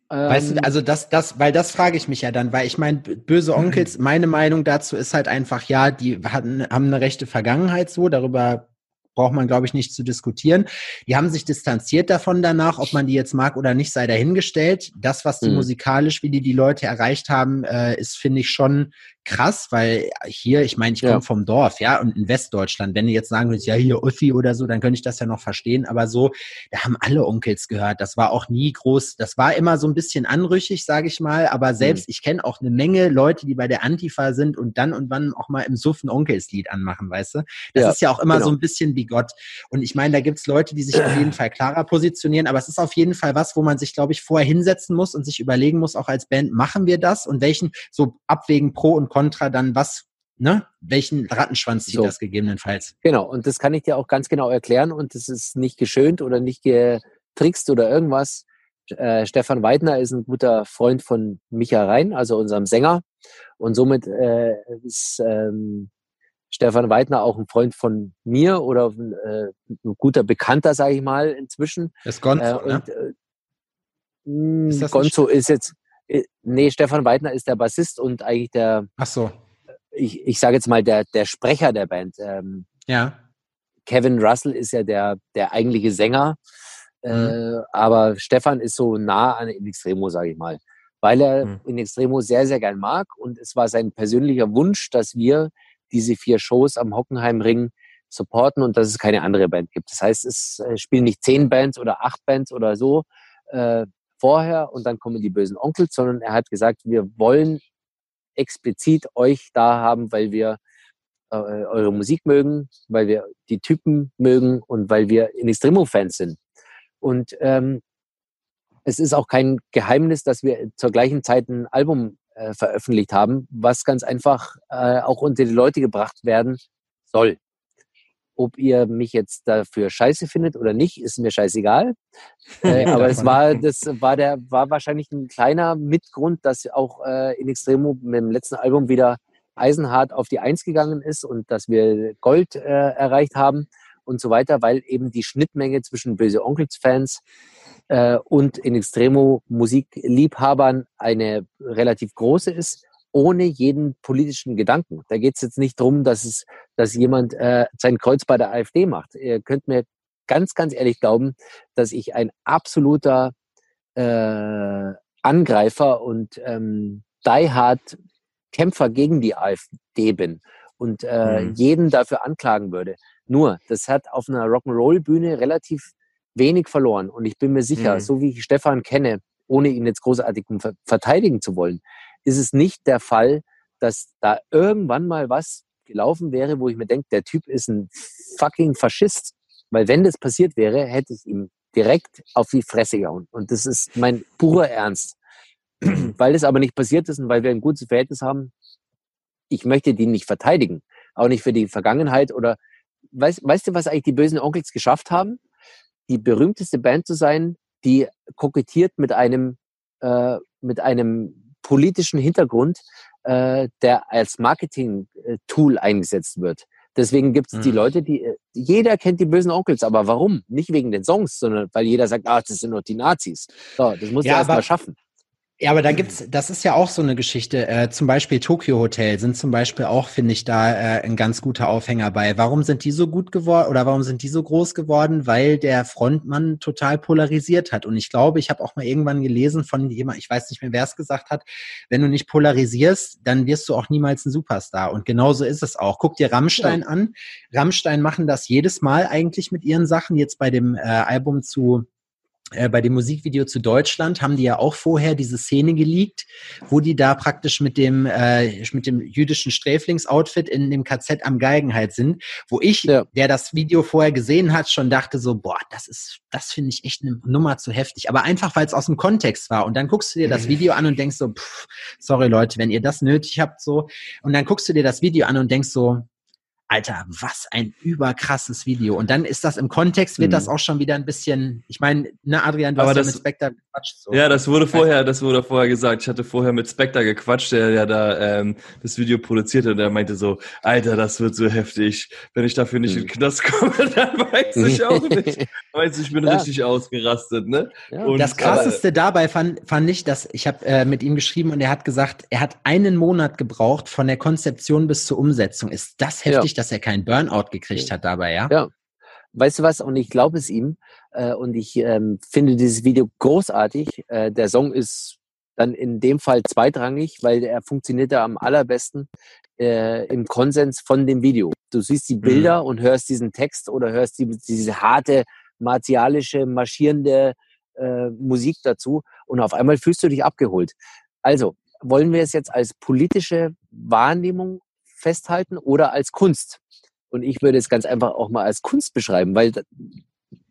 weißt du, ähm, also das, das, weil das frage ich mich ja dann, weil ich meine, böse Onkels, meine Meinung dazu ist halt einfach, ja, die hatten, haben eine rechte Vergangenheit so, darüber braucht man, glaube ich, nicht zu diskutieren. Die haben sich distanziert davon danach, ob man die jetzt mag oder nicht, sei dahingestellt. Das, was die mhm. musikalisch, wie die die Leute erreicht haben, äh, ist, finde ich, schon krass, weil hier, ich meine, ich komme ja. vom Dorf, ja, und in Westdeutschland, wenn du jetzt sagen würdest, ja, hier Ussi oder so, dann könnte ich das ja noch verstehen, aber so, da haben alle Onkels gehört, das war auch nie groß, das war immer so ein bisschen anrüchig, sage ich mal, aber selbst, mhm. ich kenne auch eine Menge Leute, die bei der Antifa sind und dann und wann auch mal im Suffen Onkelslied anmachen, weißt du? Das ja, ist ja auch immer genau. so ein bisschen wie Gott und ich meine, da gibt's Leute, die sich auf jeden Fall klarer positionieren, aber es ist auf jeden Fall was, wo man sich, glaube ich, vorher hinsetzen muss und sich überlegen muss, auch als Band, machen wir das und welchen, so abwägen Pro und Contra dann was, ne? Welchen Rattenschwanz zieht so. das gegebenenfalls? Genau, und das kann ich dir auch ganz genau erklären und das ist nicht geschönt oder nicht getrickst oder irgendwas. Äh, Stefan Weidner ist ein guter Freund von Micha Rhein, also unserem Sänger. Und somit äh, ist ähm, Stefan Weidner auch ein Freund von mir oder äh, ein guter Bekannter, sage ich mal, inzwischen. Das Gonzo, äh, und, ne? Ist Gonzo ist jetzt, nee, Stefan Weidner ist der Bassist und eigentlich der. Ach so ich, ich sage jetzt mal, der, der Sprecher der Band. Ähm, ja. Kevin Russell ist ja der, der eigentliche Sänger, äh, mhm. äh, aber Stefan ist so nah an In Extremo, sage ich mal, weil er mhm. In Extremo sehr, sehr gern mag und es war sein persönlicher Wunsch, dass wir diese vier Shows am Hockenheimring supporten und dass es keine andere Band gibt. Das heißt, es äh, spielen nicht zehn Bands oder acht Bands oder so äh, vorher und dann kommen die bösen Onkels, sondern er hat gesagt, wir wollen explizit euch da haben, weil wir äh, eure Musik mögen, weil wir die Typen mögen und weil wir in Extremo-Fans sind. Und ähm, es ist auch kein Geheimnis, dass wir zur gleichen Zeit ein Album äh, veröffentlicht haben, was ganz einfach äh, auch unter die Leute gebracht werden soll. Ob ihr mich jetzt dafür scheiße findet oder nicht, ist mir scheißegal. [LAUGHS] Äh, aber es war, das war der, war wahrscheinlich ein kleiner Mitgrund, dass auch äh, in Extremo mit dem letzten Album wieder eisenhart auf die Eins gegangen ist und dass wir Gold äh, erreicht haben. und so weiter, weil eben die Schnittmenge zwischen Böse Onkels-Fans äh, und in Extremo Musikliebhabern eine relativ große ist, ohne jeden politischen Gedanken. Da geht es jetzt nicht darum, dass es, dass jemand äh, sein Kreuz bei der AfD macht. Ihr könnt mir ganz, ganz ehrlich glauben, dass ich ein absoluter äh, Angreifer und ähm, die hard Kämpfer gegen die AfD bin und äh, mhm. jeden dafür anklagen würde. Nur, das hat auf einer Rock'n'Roll-Bühne relativ wenig verloren. Und ich bin mir sicher, mhm. so wie ich Stefan kenne, ohne ihn jetzt großartig verteidigen zu wollen, ist es nicht der Fall, dass da irgendwann mal was gelaufen wäre, wo ich mir denke, der Typ ist ein fucking Faschist. Weil wenn das passiert wäre, hätte ich ihm direkt auf die Fresse gehauen. Und das ist mein purer Ernst. [CLEARS THROAT] weil es aber nicht passiert ist und weil wir ein gutes Verhältnis haben, ich möchte die nicht verteidigen. Auch nicht für die Vergangenheit oder weißt, weißt du, was eigentlich die bösen Onkels geschafft haben? Die berühmteste Band zu sein, die kokettiert mit einem, äh, mit einem politischen Hintergrund, äh, der als Marketing-Tool eingesetzt wird. Deswegen gibt es die Leute, die äh, jeder kennt die bösen Onkels, aber warum? Nicht wegen den Songs, sondern weil jeder sagt, ah, das sind nur die Nazis. So, das muss ja, er erstmal schaffen. Ja, aber da gibt's, das ist ja auch so eine Geschichte. Äh, zum Beispiel Tokyo Hotel sind zum Beispiel auch, finde ich, da äh, ein ganz guter Aufhänger bei. Warum sind die so gut geworden oder warum sind die so groß geworden? Weil der Frontmann total polarisiert hat. Und ich glaube, ich habe auch mal irgendwann gelesen von jemand, ich weiß nicht mehr, wer es gesagt hat, wenn du nicht polarisierst, dann wirst du auch niemals ein Superstar. Und genauso ist es auch. Guck dir Rammstein ja. an. Rammstein machen das jedes Mal eigentlich mit ihren Sachen. Jetzt bei dem äh, Album zu äh, bei dem Musikvideo zu Deutschland haben die ja auch vorher diese Szene geleakt, wo die da praktisch mit dem äh, mit dem jüdischen Sträflingsoutfit in dem KZ am Geigen halt sind, wo ich, ja. der das Video vorher gesehen hat, schon dachte so, boah, das ist, das finde ich echt eine Nummer zu heftig. Aber einfach, weil es aus dem Kontext war. Und dann guckst du dir das Video an und denkst so, pff, sorry Leute, wenn ihr das nötig habt, so. Und dann guckst du dir das Video an und denkst so, Alter, was ein überkrasses Video. Und dann ist das im Kontext, wird mhm. das auch schon wieder ein bisschen, ich meine, ne, Adrian, du Aber hast das, ja mit Spectre gequatscht. So. Ja, das wurde vorher, das wurde vorher gesagt. Ich hatte vorher mit Spectre gequatscht, der ja da ähm, das Video produzierte und der meinte so, Alter, das wird so heftig. Wenn ich dafür nicht mhm. in den Knast komme, [LAUGHS] dann weiß ich auch nicht. [LAUGHS] weiß ich, bin ja. richtig ausgerastet, ne? Ja. Und, das krasseste aber, dabei fand, fand ich, dass ich habe äh, mit ihm geschrieben und er hat gesagt, er hat einen Monat gebraucht von der Konzeption bis zur Umsetzung. Ist das heftig? Dass er keinen Burnout gekriegt hat dabei, ja? Ja. Weißt du was? Und ich glaube es ihm. Äh, und ich ähm, finde dieses Video großartig. Äh, der Song ist dann in dem Fall zweitrangig, weil er funktioniert da am allerbesten äh, im Konsens von dem Video. Du siehst die Bilder mhm. und hörst diesen Text oder hörst die, diese harte, martialische, marschierende äh, Musik dazu und auf einmal fühlst du dich abgeholt. Also, wollen wir es jetzt als politische Wahrnehmung festhalten oder als Kunst. Und ich würde es ganz einfach auch mal als Kunst beschreiben, weil,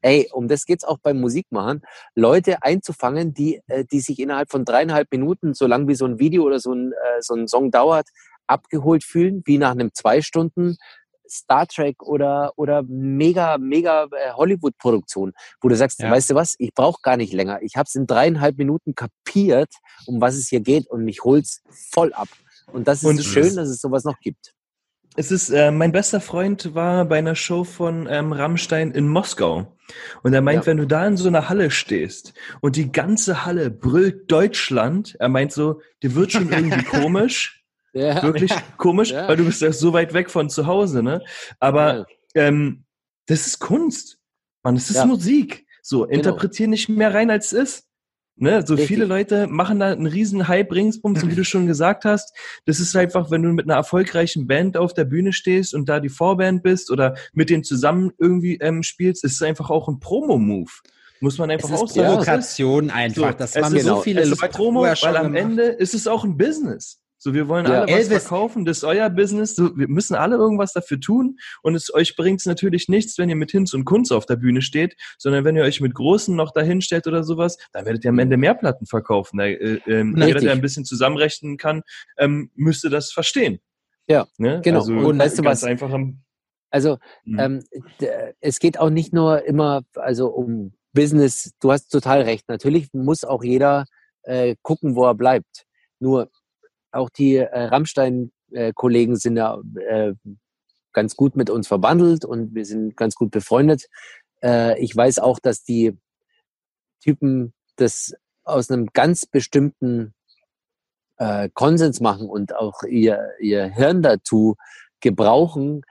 ey, um das geht es auch beim Musikmachen, Leute einzufangen, die, äh, die sich innerhalb von dreieinhalb Minuten, so lang wie so ein Video oder so ein, äh, so ein Song dauert, abgeholt fühlen, wie nach einem zwei Stunden Star Trek oder, oder mega, mega äh, Hollywood-Produktion, wo du sagst, ja. weißt du was, ich brauche gar nicht länger. Ich habe es in dreieinhalb Minuten kapiert, um was es hier geht und mich holt's voll ab. Und das ist und schön, dass es sowas noch gibt. Es ist, äh, mein bester Freund war bei einer Show von ähm, Rammstein in Moskau. Und er meint, ja. wenn du da in so einer Halle stehst und die ganze Halle brüllt Deutschland, er meint so, dir wird schon irgendwie [LAUGHS] komisch. Ja. Wirklich ja. komisch, weil du bist ja so weit weg von zu Hause, ne? Aber ähm, das ist Kunst. Man, es ist Musik. So, genau. interpretier nicht mehr rein, als es ist. Ne, so Richtig. viele Leute machen da einen riesen Hype ringsbums und wie du schon gesagt hast, das ist einfach, wenn du mit einer erfolgreichen Band auf der Bühne stehst und da die Vorband bist oder mit denen zusammen irgendwie ähm, spielst, ist es einfach auch ein Promo-Move. Muss man einfach es auch sagen. Provokation einfach. So, das waren so viele Leute Promo, weil am Ende ist es auch ein Business. So, wir wollen ja, alle was Elvis. verkaufen, das ist euer Business. So, wir müssen alle irgendwas dafür tun. Und es euch bringt es natürlich nichts, wenn ihr mit Hinz und Kunz auf der Bühne steht, sondern wenn ihr euch mit Großen noch dahin stellt oder sowas, dann werdet ihr am Ende mehr Platten verkaufen. Da, äh, äh, jeder, der ein bisschen zusammenrechnen kann, ähm, müsste das verstehen. Ja, ne? genau. Also, und weißt du was? Einfach also mhm. ähm, es geht auch nicht nur immer also um Business. Du hast total recht. Natürlich muss auch jeder äh, gucken, wo er bleibt. Nur auch die äh, Rammstein-Kollegen sind ja äh, ganz gut mit uns verwandelt und wir sind ganz gut befreundet. Äh, ich weiß auch, dass die Typen das aus einem ganz bestimmten äh, Konsens machen und auch ihr, ihr Hirn dazu gebrauchen,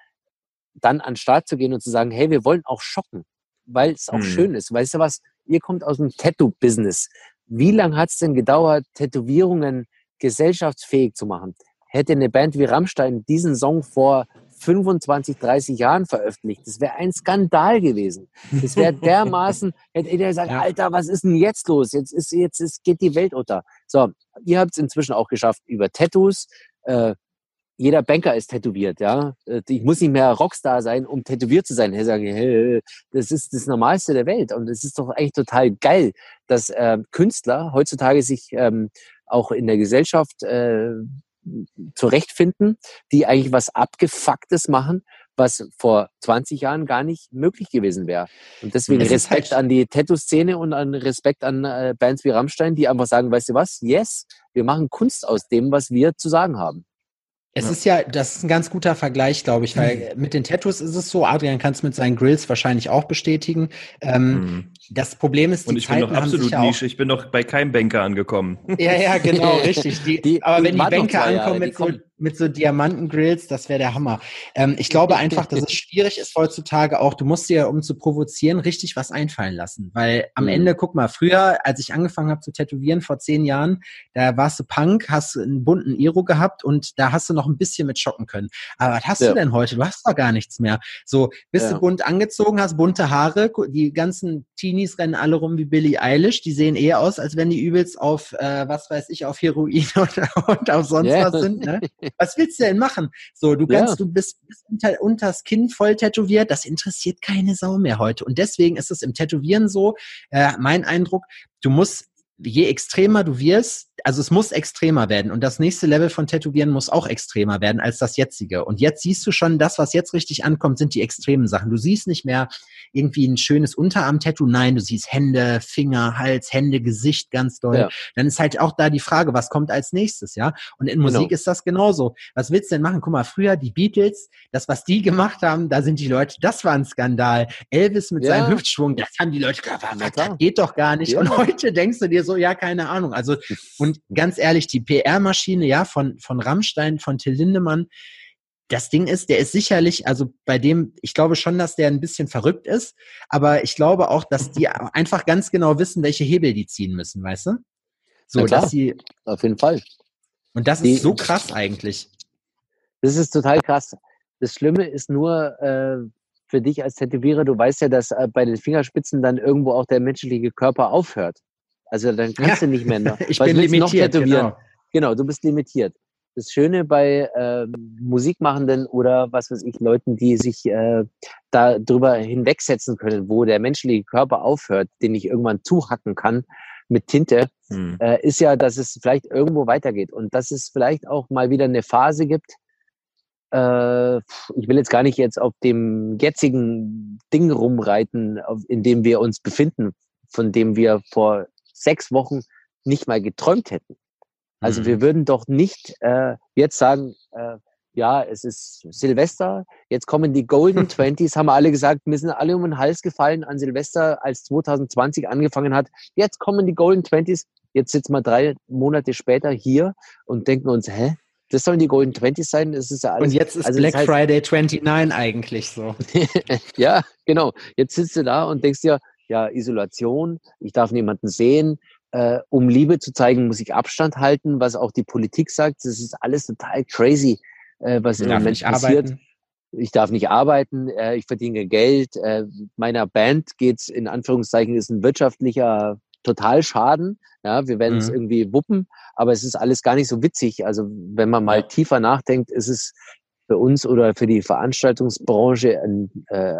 dann an den Start zu gehen und zu sagen, hey, wir wollen auch schocken, weil es auch hm. schön ist. Weißt du was? Ihr kommt aus dem Tattoo-Business. Wie lange hat es denn gedauert, Tätowierungen gesellschaftsfähig zu machen? Hätte eine Band wie Rammstein diesen Song vor 25, 30 Jahren veröffentlicht. Das wäre ein Skandal gewesen. Das wäre [LAUGHS] dermaßen, hätte er gesagt, ja. Alter, was ist denn jetzt los? Jetzt ist, jetzt ist, geht die Welt unter. So, ihr habt es inzwischen auch geschafft über Tattoos. Äh, jeder Banker ist tätowiert, ja. Äh, ich muss nicht mehr Rockstar sein, um tätowiert zu sein. Ich sage, hey, das ist das Normalste der Welt. Und es ist doch eigentlich total geil, dass äh, Künstler heutzutage sich ähm, auch in der Gesellschaft äh, zurechtfinden, die eigentlich was Abgefucktes machen, was vor 20 Jahren gar nicht möglich gewesen wäre. Und deswegen Respekt halt an die Tattoo-Szene und an Respekt an äh, Bands wie Rammstein, die einfach sagen, weißt du was, yes, wir machen Kunst aus dem, was wir zu sagen haben. Es ja. ist ja, das ist ein ganz guter Vergleich, glaube ich, weil mhm. mit den Tattoos ist es so, Adrian kann es mit seinen Grills wahrscheinlich auch bestätigen. Ähm, mhm. Das Problem ist, die Und ich Zeiten bin noch absolut Nische, ich bin noch bei keinem Banker angekommen. Ja, ja, genau, [LAUGHS] richtig. Die, die, aber wenn die Banker ankommen mit so, mit so Diamantengrills, das wäre der Hammer. Ähm, ich glaube einfach, dass es [LAUGHS] schwierig ist heutzutage auch, du musst dir, um zu provozieren, richtig was einfallen lassen. Weil am mhm. Ende, guck mal, früher, als ich angefangen habe zu tätowieren vor zehn Jahren, da warst du Punk, hast einen bunten Iro gehabt und da hast du noch ein bisschen mit schocken können. Aber was hast ja. du denn heute? Du hast doch gar nichts mehr. So, bist ja. du bunt angezogen, hast bunte Haare, die ganzen Teenies rennen alle rum wie Billie Eilish, die sehen eher aus, als wenn die übelst auf, äh, was weiß ich, auf Heroin [LAUGHS] und, und auf sonst yeah. was sind. Ne? [LAUGHS] Was willst du denn machen? So, du kannst, ja. du bist, bist unter, unters Kinn voll tätowiert, das interessiert keine Sau mehr heute. Und deswegen ist es im Tätowieren so, äh, mein Eindruck, du musst je extremer du wirst, also es muss extremer werden und das nächste Level von Tätowieren muss auch extremer werden als das jetzige. Und jetzt siehst du schon, das, was jetzt richtig ankommt, sind die extremen Sachen. Du siehst nicht mehr irgendwie ein schönes Unterarm-Tattoo, nein, du siehst Hände, Finger, Hals, Hände, Gesicht ganz doll. Ja. Dann ist halt auch da die Frage, was kommt als nächstes, ja? Und in Musik genau. ist das genauso. Was willst du denn machen? Guck mal, früher die Beatles, das, was die gemacht haben, da sind die Leute, das war ein Skandal. Elvis mit ja. seinem Hüftschwung, das haben die Leute das geht doch gar nicht. Ja. Und heute denkst du dir so, ja, keine Ahnung. Also, [LAUGHS] und ganz ehrlich, die PR-Maschine, ja, von, von Rammstein, von Till Lindemann, das Ding ist, der ist sicherlich, also bei dem, ich glaube schon, dass der ein bisschen verrückt ist, aber ich glaube auch, dass die [LAUGHS] einfach ganz genau wissen, welche Hebel die ziehen müssen, weißt du? So, dass sie. Auf jeden Fall. Und das die, ist so krass eigentlich. Das ist total krass. Das Schlimme ist nur äh, für dich als Tätowierer, du weißt ja, dass äh, bei den Fingerspitzen dann irgendwo auch der menschliche Körper aufhört. Also dann [LAUGHS] kannst ja. du nicht mehr. Noch, ich bin limitiert. Genau. genau, du bist limitiert. Das Schöne bei äh, Musikmachenden oder was weiß ich, Leuten, die sich äh, da drüber hinwegsetzen können, wo der menschliche Körper aufhört, den ich irgendwann zuhacken kann mit Tinte, hm. äh, ist ja, dass es vielleicht irgendwo weitergeht und dass es vielleicht auch mal wieder eine Phase gibt. Äh, ich will jetzt gar nicht jetzt auf dem jetzigen Ding rumreiten, in dem wir uns befinden, von dem wir vor sechs Wochen nicht mal geträumt hätten. Also mhm. wir würden doch nicht äh, jetzt sagen, äh, ja, es ist Silvester, jetzt kommen die Golden [LAUGHS] Twenties, haben alle gesagt, wir sind alle um den Hals gefallen an Silvester, als 2020 angefangen hat. Jetzt kommen die Golden Twenties, jetzt sitzen wir drei Monate später hier und denken uns, hä? Das sollen die Golden Twenties sein? Das ist ja alles. Und jetzt ist also Black Friday 29 eigentlich so. [LAUGHS] ja, genau. Jetzt sitzt du da und denkst dir, ja, Isolation, ich darf niemanden sehen. Äh, um Liebe zu zeigen, muss ich Abstand halten, was auch die Politik sagt. Das ist alles total crazy, äh, was im Moment passiert. Arbeiten. Ich darf nicht arbeiten, äh, ich verdiene Geld. Äh, meiner Band geht's in Anführungszeichen, ist ein wirtschaftlicher Totalschaden. Ja, wir werden es mhm. irgendwie wuppen, aber es ist alles gar nicht so witzig. Also wenn man mal ja. tiefer nachdenkt, ist es für uns oder für die Veranstaltungsbranche äh,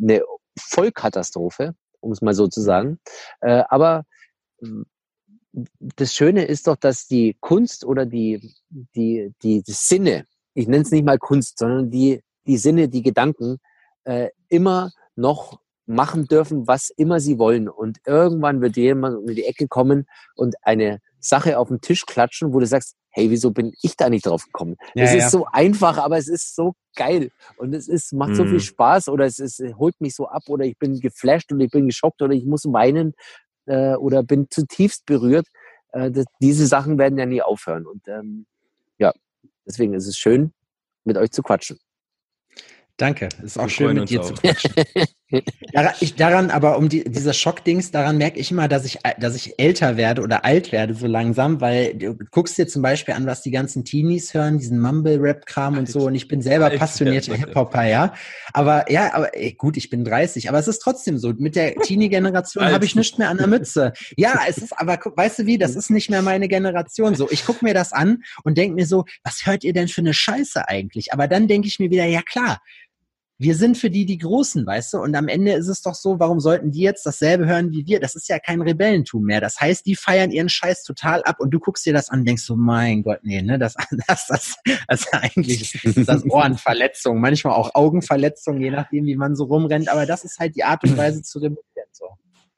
eine Vollkatastrophe um es mal so zu sagen. Äh, aber das Schöne ist doch, dass die Kunst oder die, die, die, die Sinne, ich nenne es nicht mal Kunst, sondern die, die Sinne, die Gedanken, äh, immer noch machen dürfen, was immer sie wollen. Und irgendwann wird jemand um die Ecke kommen und eine Sache auf den Tisch klatschen, wo du sagst, hey, wieso bin ich da nicht drauf gekommen? Ja, es ist so einfach, aber es ist so geil und es ist, macht mhm. so viel mhm. Spaß oder es ist, holt mich so ab oder ich bin geflasht oder ich bin geschockt oder ich muss weinen äh, oder bin zutiefst berührt. Äh, das, diese Sachen werden ja nie aufhören und ähm, ja, deswegen ist es schön, mit euch zu quatschen. Danke, ist auch Wir schön mit dir auch. zu quatschen. [LAUGHS] daran, ich, daran, aber um die, dieser Schockdings, daran merke ich immer, dass ich, dass ich älter werde oder alt werde so langsam, weil du guckst dir zum Beispiel an, was die ganzen Teenies hören, diesen Mumble-Rap-Kram und so. Und ich bin selber passionierter Hip-Hopper, ja. Aber ja, aber ey, gut, ich bin 30, aber es ist trotzdem so. Mit der Teenie-Generation habe ich nichts mehr an der Mütze. Ja, es ist, aber weißt du wie, das ist nicht mehr meine Generation. So, ich gucke mir das an und denke mir so, was hört ihr denn für eine Scheiße eigentlich? Aber dann denke ich mir wieder, ja klar, wir sind für die die Großen, weißt du? Und am Ende ist es doch so, warum sollten die jetzt dasselbe hören wie wir? Das ist ja kein Rebellentum mehr. Das heißt, die feiern ihren Scheiß total ab und du guckst dir das an und denkst so, mein Gott, nee, ne, das, [LAUGHS] das, das, das eigentlich ist das [LAUGHS] Ohrenverletzung, manchmal auch Augenverletzung, je nachdem, wie man so rumrennt. Aber das ist halt die Art und Weise zu rebellieren, so.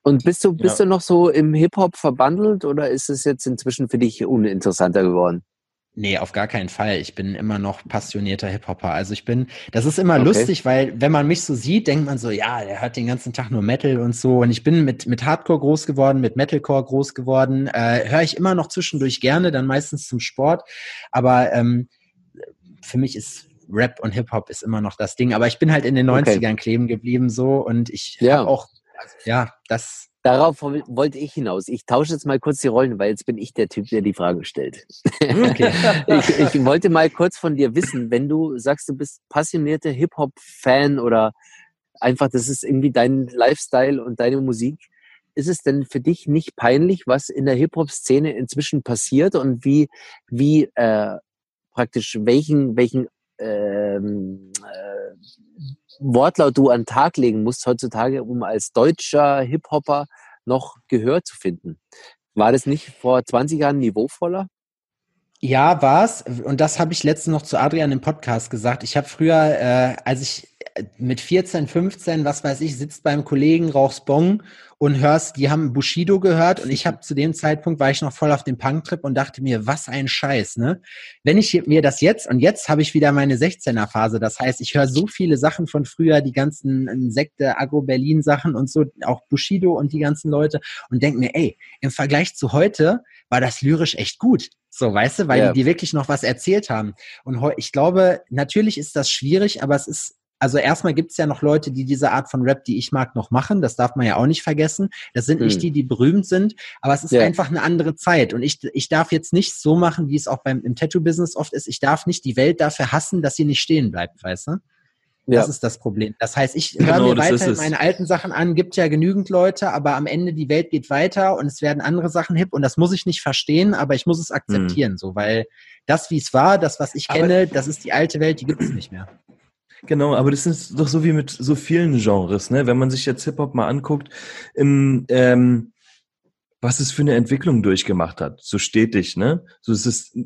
Und bist du, bist ja. du noch so im Hip-Hop verbandelt oder ist es jetzt inzwischen für dich uninteressanter geworden? Nee, auf gar keinen Fall. Ich bin immer noch passionierter Hip-Hopper. Also ich bin, das ist immer okay. lustig, weil wenn man mich so sieht, denkt man so, ja, der hört den ganzen Tag nur Metal und so. Und ich bin mit, mit Hardcore groß geworden, mit Metalcore groß geworden. Äh, Höre ich immer noch zwischendurch gerne, dann meistens zum Sport. Aber ähm, für mich ist Rap und Hip-Hop ist immer noch das Ding. Aber ich bin halt in den 90ern okay. kleben geblieben so und ich ja. habe auch, ja, das Darauf wollte ich hinaus. Ich tausche jetzt mal kurz die Rollen, weil jetzt bin ich der Typ, der die Frage stellt. Okay. [LAUGHS] ich, ich, wollte mal kurz von dir wissen, wenn du sagst, du bist passionierter Hip-Hop-Fan oder einfach, das ist irgendwie dein Lifestyle und deine Musik, ist es denn für dich nicht peinlich, was in der Hip-Hop-Szene inzwischen passiert und wie, wie äh, praktisch welchen, welchen ähm, äh, Wortlaut du an den Tag legen musst heutzutage, um als deutscher Hip-Hopper noch Gehör zu finden. War das nicht vor 20 Jahren niveauvoller? Ja, war's. Und das habe ich letztens noch zu Adrian im Podcast gesagt. Ich habe früher, äh, als ich mit 14, 15, was weiß ich, sitzt beim Kollegen, rauchst Bong und hörst, die haben Bushido gehört und ich habe zu dem Zeitpunkt war ich noch voll auf dem Punk-Trip und dachte mir, was ein Scheiß, ne? Wenn ich mir das jetzt, und jetzt habe ich wieder meine 16er-Phase, das heißt, ich höre so viele Sachen von früher, die ganzen Insekte, Agro-Berlin-Sachen und so, auch Bushido und die ganzen Leute und denke mir, ey, im Vergleich zu heute war das lyrisch echt gut. So, weißt du, weil die, die wirklich noch was erzählt haben. Und ich glaube, natürlich ist das schwierig, aber es ist also erstmal gibt es ja noch Leute, die diese Art von Rap, die ich mag, noch machen. Das darf man ja auch nicht vergessen. Das sind nicht hm. die, die berühmt sind, aber es ist ja. einfach eine andere Zeit. Und ich, ich darf jetzt nicht so machen, wie es auch beim im Tattoo-Business oft ist. Ich darf nicht die Welt dafür hassen, dass sie nicht stehen bleibt, weißt du? Das ja. ist das Problem. Das heißt, ich höre genau, mir weiter meine alten Sachen an, gibt ja genügend Leute, aber am Ende die Welt geht weiter und es werden andere Sachen hip und das muss ich nicht verstehen, aber ich muss es akzeptieren, hm. so, weil das, wie es war, das, was ich kenne, aber das ist die alte Welt, die gibt es nicht mehr. Genau, aber das ist doch so wie mit so vielen Genres, ne? Wenn man sich jetzt Hip-Hop mal anguckt, im, ähm, was es für eine Entwicklung durchgemacht hat, so stetig, ne? So es ist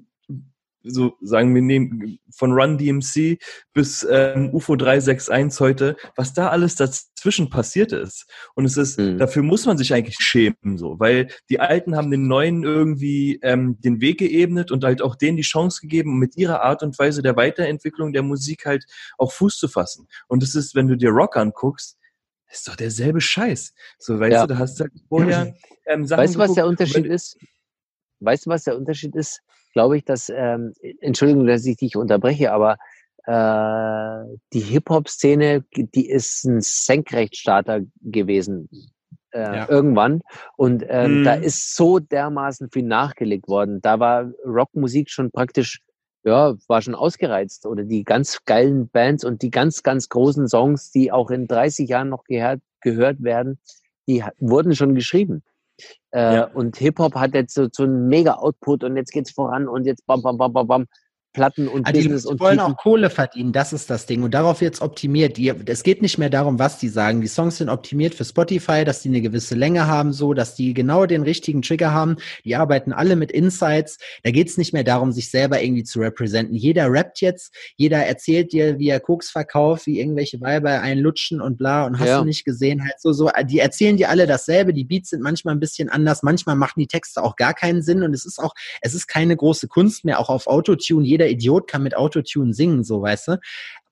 so sagen wir nehmen von Run DMC bis ähm, UFO 361 heute, was da alles dazwischen passiert ist. Und es ist, mhm. dafür muss man sich eigentlich schämen, so, weil die Alten haben den Neuen irgendwie ähm, den Weg geebnet und halt auch denen die Chance gegeben, mit ihrer Art und Weise der Weiterentwicklung der Musik halt auch Fuß zu fassen. Und es ist, wenn du dir Rock anguckst, ist doch derselbe Scheiß. So, weißt ja. du, da hast du halt vorher [CLEARS THROAT] ähm, Sachen Weißt du, was der Unterschied ist? Weißt du, was der Unterschied ist? Glaube ich, dass, ähm, Entschuldigung, dass ich dich unterbreche, aber äh, die Hip-Hop-Szene, die ist ein Senkrechtstarter gewesen äh, ja. irgendwann. Und ähm, mm. da mhm. ist so dermaßen viel nachgelegt worden. Da war Rockmusik schon praktisch, ja, war schon ausgereizt. Oder die ganz geilen Bands und die ganz, ganz großen Songs, die auch in 30 Jahren noch gehört, gehört werden, die wurden schon geschrieben. Äh, ja. Und Hip-Hop hat jetzt so, so einen Mega-Output und jetzt geht's voran und jetzt bam, bam, bam, bam, bam. Platten und ah, Business die und wollen Tiefen. auch Kohle verdienen, das ist das Ding. Und darauf wird es optimiert. Die, es geht nicht mehr darum, was die sagen. Die Songs sind optimiert für Spotify, dass die eine gewisse Länge haben, so, dass die genau den richtigen Trigger haben. Die arbeiten alle mit Insights. Da geht es nicht mehr darum, sich selber irgendwie zu representen. Jeder rappt jetzt, jeder erzählt dir, wie er Koks verkauft, wie irgendwelche Weiber einlutschen und bla und hast ja. du nicht gesehen, halt so, so. Die erzählen dir alle dasselbe. Die Beats sind manchmal ein bisschen anders. Manchmal machen die Texte auch gar keinen Sinn und es ist auch, es ist keine große Kunst mehr, auch auf Autotune. Jeder Idiot kann mit Autotune singen, so weißt du.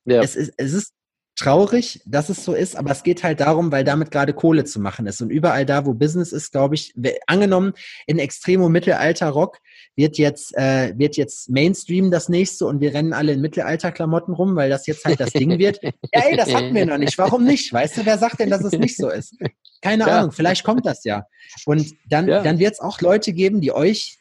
Ja. Es ist, es ist traurig, dass es so ist, aber es geht halt darum, weil damit gerade Kohle zu machen ist. Und überall da, wo Business ist, glaube ich, angenommen, in Extremo Mittelalter Rock wird jetzt, äh, wird jetzt Mainstream das nächste und wir rennen alle in Mittelalterklamotten rum, weil das jetzt halt das Ding wird. Ja, ey, das hatten wir noch nicht. Warum nicht? Weißt du, wer sagt denn, dass es nicht so ist? Keine ja. Ahnung, vielleicht kommt das ja. Und dann, ja. dann wird es auch Leute geben, die euch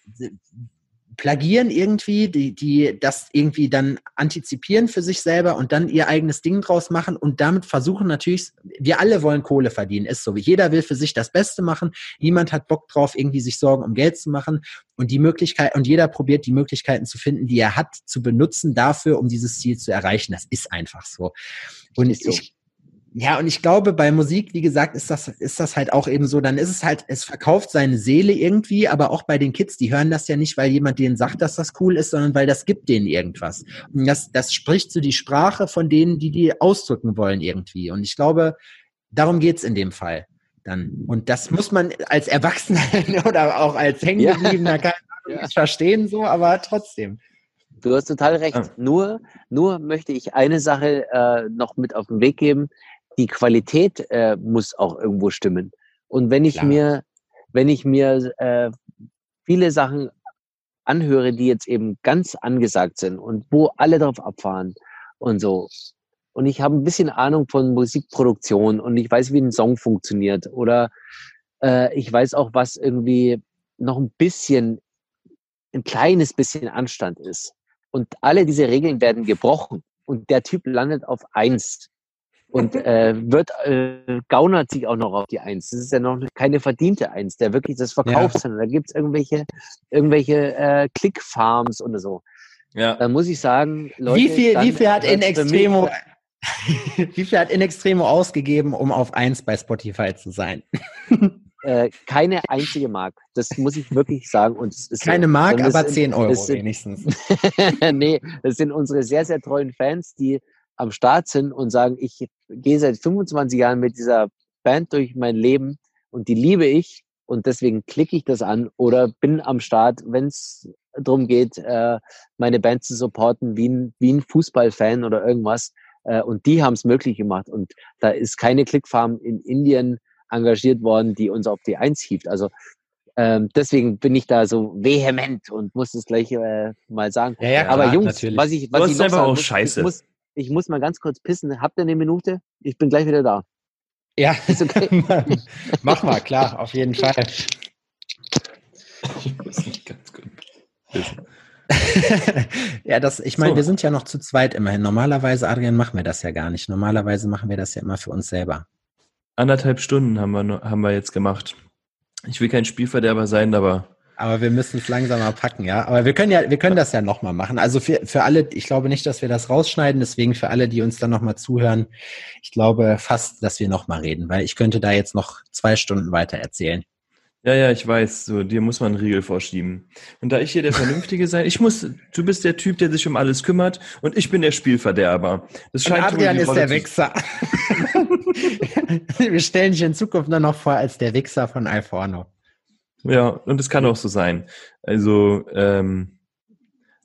plagieren irgendwie, die, die das irgendwie dann antizipieren für sich selber und dann ihr eigenes Ding draus machen und damit versuchen natürlich, wir alle wollen Kohle verdienen, ist so. Jeder will für sich das Beste machen. Niemand hat Bock drauf, irgendwie sich Sorgen um Geld zu machen und die Möglichkeit, und jeder probiert die Möglichkeiten zu finden, die er hat, zu benutzen dafür, um dieses Ziel zu erreichen. Das ist einfach so. Und ich, ja, und ich glaube, bei Musik, wie gesagt, ist das, ist das halt auch eben so, dann ist es halt, es verkauft seine Seele irgendwie, aber auch bei den Kids, die hören das ja nicht, weil jemand denen sagt, dass das cool ist, sondern weil das gibt denen irgendwas. Und das, das spricht so die Sprache von denen, die die ausdrücken wollen irgendwie. Und ich glaube, darum geht's in dem Fall dann. Und das muss man als Erwachsener [LAUGHS] oder auch als Hängengebliebener ja. ja. verstehen, so, aber trotzdem. Du hast total recht. Ah. Nur, nur möchte ich eine Sache äh, noch mit auf den Weg geben die Qualität äh, muss auch irgendwo stimmen. Und wenn ich Klar. mir, wenn ich mir äh, viele Sachen anhöre, die jetzt eben ganz angesagt sind und wo alle drauf abfahren und so. Und ich habe ein bisschen Ahnung von Musikproduktion und ich weiß, wie ein Song funktioniert. Oder äh, ich weiß auch, was irgendwie noch ein bisschen, ein kleines bisschen Anstand ist. Und alle diese Regeln werden gebrochen. Und der Typ landet auf eins und äh, wird äh, gaunert sich auch noch auf die Eins. Das ist ja noch keine verdiente Eins, der wirklich das verkauft, ja. sondern da gibt's irgendwelche irgendwelche äh, Click-Farms oder so. Ja. Dann muss ich sagen, Leute, wie viel, wie viel hat in Extremo [LAUGHS] wie viel hat in Extremo ausgegeben, um auf eins bei Spotify zu sein? [LAUGHS] Äh, keine einzige Mark. Das muss ich wirklich sagen. Und keine so. Mark, aber sind, 10 Euro sind, wenigstens. [LAUGHS] nee, das sind unsere sehr, sehr treuen Fans, die am Start sind und sagen, ich gehe seit 25 Jahren mit dieser Band durch mein Leben und die liebe ich und deswegen klicke ich das an oder bin am Start, wenn es darum geht, äh, meine Band zu supporten, wie ein, wie ein Fußballfan oder irgendwas. Äh, und die haben es möglich gemacht. Und da ist keine Clickfarm in Indien engagiert worden, die uns auf die Eins hieft. Also ähm, deswegen bin ich da so vehement und muss das gleich äh, mal sagen. Ja, ja, Aber Jungs, natürlich. was ich, was ich noch sagen muss, scheiße. ich muss, ich muss mal ganz kurz pissen. Habt ihr eine Minute? Ich bin gleich wieder da. Ja, [LAUGHS] ist okay. [LAUGHS] Mach mal, klar, auf jeden Fall. Ich muss nicht ganz gut pissen. ja, das, ich meine, so. wir sind ja noch zu zweit immerhin. Normalerweise, Adrian, machen wir das ja gar nicht. Normalerweise machen wir das ja immer für uns selber. Anderthalb Stunden haben wir, haben wir jetzt gemacht. Ich will kein Spielverderber sein, aber aber wir müssen es langsamer packen, ja. Aber wir können ja, wir können das ja nochmal machen. Also für, für alle, ich glaube nicht, dass wir das rausschneiden, deswegen für alle, die uns dann nochmal zuhören, ich glaube fast, dass wir nochmal reden, weil ich könnte da jetzt noch zwei Stunden weiter erzählen. Ja, ja, ich weiß, so, dir muss man einen Riegel vorschieben. Und da ich hier der [LAUGHS] Vernünftige sein, ich muss, du bist der Typ, der sich um alles kümmert und ich bin der Spielverderber. Das scheint und Adrian ist der Wichser. [LAUGHS] wir stellen dich in Zukunft nur noch vor als der Wichser von Alforno. Ja, und es kann auch so sein. Also ähm,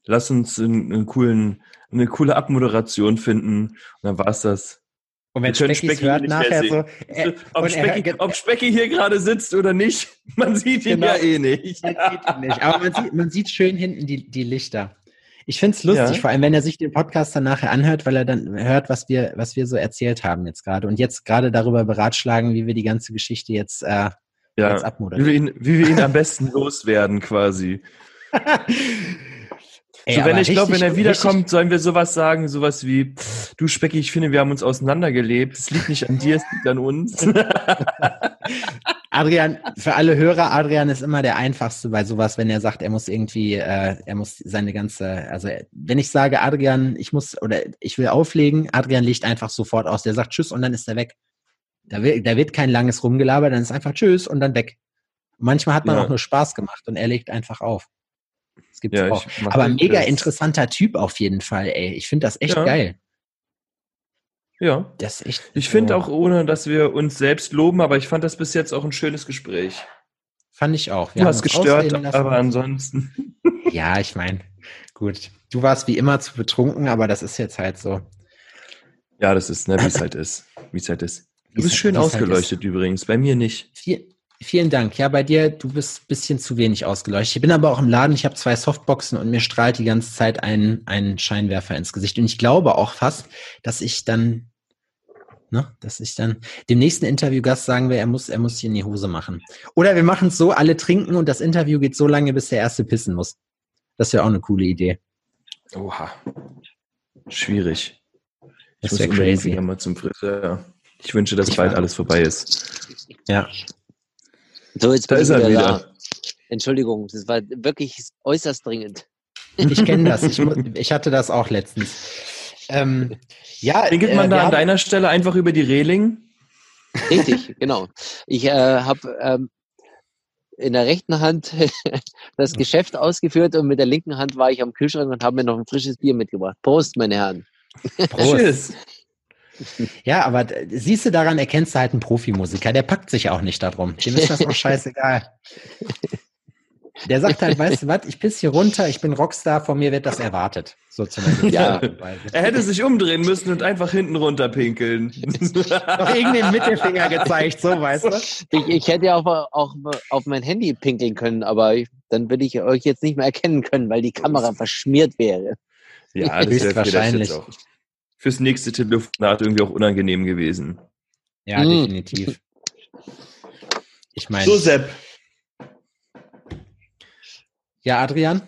lass uns einen, einen coolen, eine coole Abmoderation finden und dann war's das. Und wenn Specki Specki hört nachher so, äh, ob, Specki, ob, Specki, hier gerade sitzt oder nicht, [LAUGHS] man sieht ihn genau, ja eh nicht. Man sieht ihn nicht. Aber man sieht, man sieht schön hinten die, die Lichter. Ich find's lustig, ja. vor allem wenn er sich den Podcast dann nachher anhört, weil er dann hört, was wir, was wir so erzählt haben jetzt gerade und jetzt gerade darüber beratschlagen, wie wir die ganze Geschichte jetzt äh, ja, als abmoderieren. Wie wir ihn, wie wir ihn am besten loswerden quasi. Ey, [LAUGHS] so, wenn ich glaube, wenn er wiederkommt, sollen wir sowas sagen, sowas wie, du Specki, ich finde, wir haben uns auseinandergelebt. Es liegt nicht an dir, es liegt an uns. [LAUGHS] Adrian, für alle Hörer, Adrian ist immer der einfachste bei sowas, wenn er sagt, er muss irgendwie, äh, er muss seine ganze, also wenn ich sage, Adrian, ich muss oder ich will auflegen, Adrian legt einfach sofort aus. Der sagt Tschüss und dann ist er weg. Da wird, da wird kein langes Rumgelaber, dann ist einfach Tschüss und dann weg. Manchmal hat man ja. auch nur Spaß gemacht und er legt einfach auf. Das gibt's ja, auch. Aber mega das. interessanter Typ auf jeden Fall, ey. Ich finde das echt ja. geil. Ja. Das echt. Ich finde auch, ohne dass wir uns selbst loben, aber ich fand das bis jetzt auch ein schönes Gespräch. Fand ich auch. Wir du hast gestört, aber ansonsten. [LAUGHS] Ja, ich meine, gut. Du warst wie immer zu betrunken, aber das ist jetzt halt so. Ja, das ist, ne, wie es halt ist. Wie es halt ist. Du bist schön ausgeleuchtet halt übrigens, bei mir nicht. Viel, vielen Dank. Ja, bei dir, du bist ein bisschen zu wenig ausgeleuchtet. Ich bin aber auch im Laden, ich habe zwei Softboxen und mir strahlt die ganze Zeit ein, ein Scheinwerfer ins Gesicht. Und ich glaube auch fast, dass ich dann, ne, dass ich dann dem nächsten Interviewgast sagen will, er muss, er muss hier in die Hose machen. Oder wir machen es so, alle trinken und das Interview geht so lange, bis der erste pissen muss. Das wäre auch eine coole Idee. Oha. Schwierig. Das wäre crazy. Mal zum Friseur. Ich wünsche, dass ich bald alles vorbei ist. Ja. So, jetzt bin da ich wieder, wieder, da. Entschuldigung, das war wirklich äußerst dringend. Ich kenne das. Ich, [LAUGHS] ich, hatte das auch letztens. Ähm, ja, Pinkelt man äh, da an deiner Stelle einfach über die Reling? Richtig, genau. Ich äh, habe ähm, in der rechten Hand [LAUGHS] das Geschäft ausgeführt und mit der linken Hand war ich am Kühlschrank und habe mir noch ein frisches Bier mitgebracht. Prost, meine Herren. Prost. Tschüss. Ja, aber siehst du, daran erkennst du halt einen Profimusiker, der packt sich auch nicht darum. Dem ist das auch [LAUGHS] scheißegal. Der sagt halt, weißt du was, ich piss hier runter, ich bin Rockstar, von mir wird das erwartet. So zumindest. Ja. Er hätte sich umdrehen müssen und einfach hinten runter pinkeln. Noch irgendeinen Mittelfinger gezeigt, so weißt du. Ich, ich hätte ja auch, auch auf mein Handy pinkeln können, aber dann würde ich euch jetzt nicht mehr erkennen können, weil die Kamera verschmiert wäre. Ja, das ist wahrscheinlich fürs nächste Telefonat irgendwie auch unangenehm gewesen. Ja, mhm. definitiv. Ich meine. So, Sepp. Ja, Adrian?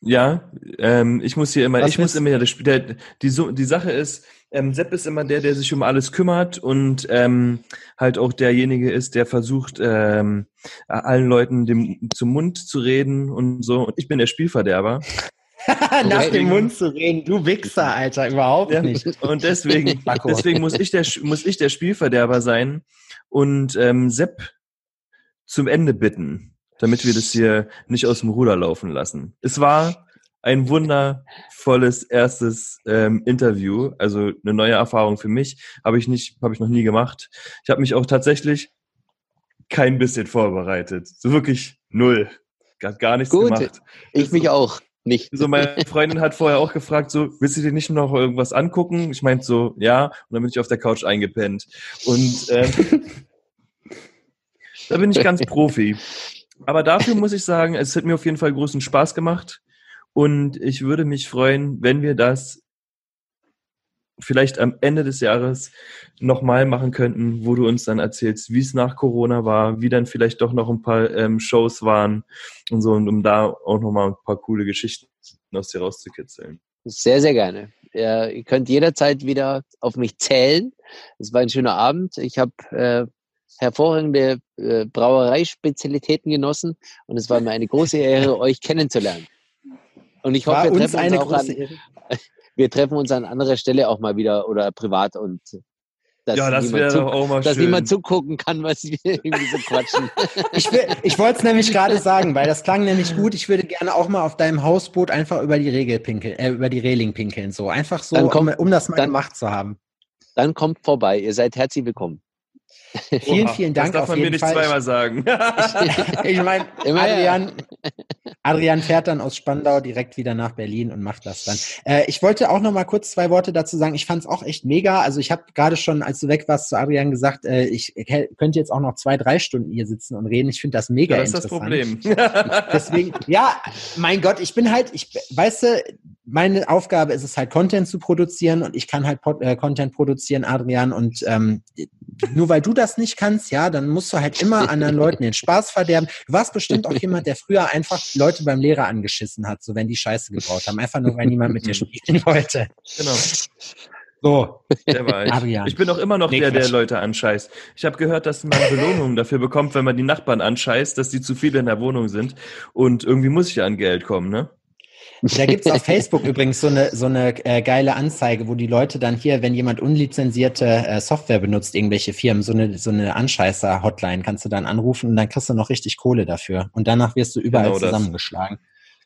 Ja, ähm, ich muss hier immer, Was ich muss immer, der, der, die, die Sache ist, ähm, Sepp ist immer der, der sich um alles kümmert und ähm, halt auch derjenige ist, der versucht, ähm, allen Leuten dem, zum Mund zu reden und so. Und ich bin der Spielverderber. [LAUGHS] Nach dem Mund zu reden, du Wichser, Alter, überhaupt ja. nicht. [LAUGHS] Und deswegen, [LAUGHS] deswegen muss ich der, muss ich der Spielverderber sein und ähm, Sepp zum Ende bitten, damit wir das hier nicht aus dem Ruder laufen lassen. Es war ein wundervolles erstes ähm, Interview, also eine neue Erfahrung für mich. Habe ich nicht, habe ich noch nie gemacht. Ich habe mich auch tatsächlich kein bisschen vorbereitet, so wirklich null, gar, gar nichts Gut, gemacht. Ich mich auch nicht. So, meine [LAUGHS] Freundin hat vorher auch gefragt, so, willst du dir nicht noch irgendwas angucken? Ich meinte so, ja, und dann bin ich auf der Couch eingepennt. Und ähm, [LAUGHS] da bin ich ganz Profi. Aber dafür muss ich sagen, es hat mir auf jeden Fall großen Spaß gemacht. Und ich würde mich freuen, wenn wir das vielleicht am Ende des Jahres nochmal machen könnten, wo du uns dann erzählst, wie es nach Corona war, wie dann vielleicht doch noch ein paar ähm, Shows waren und so, und um da auch nochmal ein paar coole Geschichten aus dir rauszukitzeln. Sehr, sehr gerne. Ja, ihr könnt jederzeit wieder auf mich zählen. Es war ein schöner Abend. Ich habe äh, hervorragende äh, Brauereispezialitäten genossen und es war mir eine große Ehre, [LAUGHS] euch kennenzulernen. Und ich hoffe, wir treffen uns auch an, [LAUGHS] wir treffen uns an anderer Stelle auch mal wieder oder privat und dass, ja, das niemand, zu, auch mal dass schön. niemand zugucken kann, was wir [LAUGHS] irgendwie so quatschen. ich, ich wollte es nämlich gerade sagen, weil das klang nämlich gut. Ich würde gerne auch mal auf deinem Hausboot einfach über die Regel pinkeln, äh, über die Reling pinkeln, so einfach so, kommt, um, um, das mal dann, gemacht zu haben. Dann kommt vorbei. Ihr seid herzlich willkommen. vielen, Oha, vielen Dank. Das darf man mir nicht Fall. zweimal sagen. ich, [LAUGHS] ich meine, Adrian, [LAUGHS] Adrian fährt dann aus Spandau direkt wieder nach Berlin und macht das dann. Äh, ich wollte auch noch mal kurz zwei Worte dazu sagen. Ich fand es auch echt mega. Also ich habe gerade schon, als du weg warst, zu Adrian gesagt, äh, ich könnte jetzt auch noch zwei, drei Stunden hier sitzen und reden. Ich finde das mega ja, das ist das Problem. [LAUGHS] Deswegen, ja, mein Gott, ich bin halt, ich, weißt du, meine Aufgabe ist es halt, Content zu produzieren und ich kann halt Pod, äh, Content produzieren, Adrian. Und ähm, nur weil du das nicht kannst, ja, dann musst du halt immer anderen Leuten den Spaß verderben. Du warst bestimmt auch jemand, der früher einfach Leute beim Lehrer angeschissen hat, so wenn die Scheiße gebaut haben, einfach nur weil niemand mit dir [LAUGHS] spielen wollte. Genau. So, der war ich. Adrian. Ich bin auch immer noch nee, der, der Leute anscheißt. Ich habe gehört, dass man Belohnungen dafür bekommt, wenn man die Nachbarn anscheißt, dass die zu viele in der Wohnung sind. Und irgendwie muss ich ja an Geld kommen, ne? Da gibt's auf [LAUGHS] Facebook übrigens so eine, so eine äh, geile Anzeige, wo die Leute dann hier, wenn jemand unlizenzierte äh, Software benutzt, irgendwelche Firmen, so eine, so eine Anscheißer-Hotline kannst du dann anrufen und dann kriegst du noch richtig Kohle dafür. Und danach wirst du überall genau zusammengeschlagen.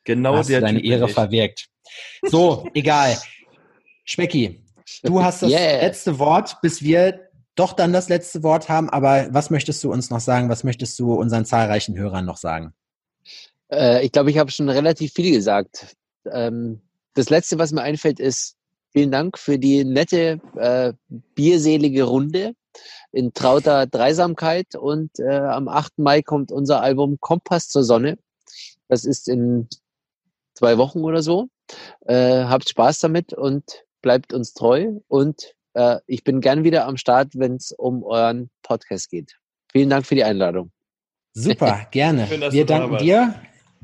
Genau hast der du deine typ Ehre verwirkt. So, [LAUGHS] egal. Specki, du hast das yeah. letzte Wort, bis wir doch dann das letzte Wort haben. Aber was möchtest du uns noch sagen? Was möchtest du unseren zahlreichen Hörern noch sagen? Äh, ich glaube, ich habe schon relativ viel gesagt. Ähm, das letzte, was mir einfällt, ist vielen Dank für die nette, äh, bierselige Runde in trauter Dreisamkeit. Und äh, am 8. Mai kommt unser Album Kompass zur Sonne. Das ist in zwei Wochen oder so. Äh, habt Spaß damit und bleibt uns treu. Und äh, ich bin gern wieder am Start, wenn es um euren Podcast geht. Vielen Dank für die Einladung. Super, [LAUGHS] gerne. Schön, Wir danken dir.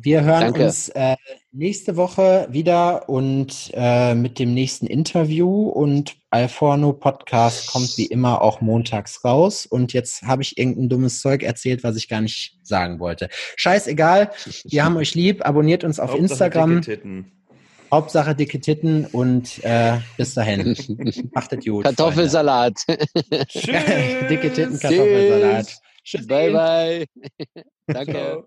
Wir hören Danke. uns äh, nächste Woche wieder und äh, mit dem nächsten Interview und Alforno Podcast kommt wie immer auch montags raus. Und jetzt habe ich irgendein dummes Zeug erzählt, was ich gar nicht sagen wollte. Scheißegal, wir haben euch lieb, abonniert uns auf Hauptsache Instagram. Dicke Titten. Hauptsache dicke Titten und äh, bis dahin. [LAUGHS] Macht es gut. Kartoffelsalat. [LAUGHS] dicke Titten, Kartoffelsalat. Tschüss. Bye, bye. [LAUGHS] Danke. Ciao.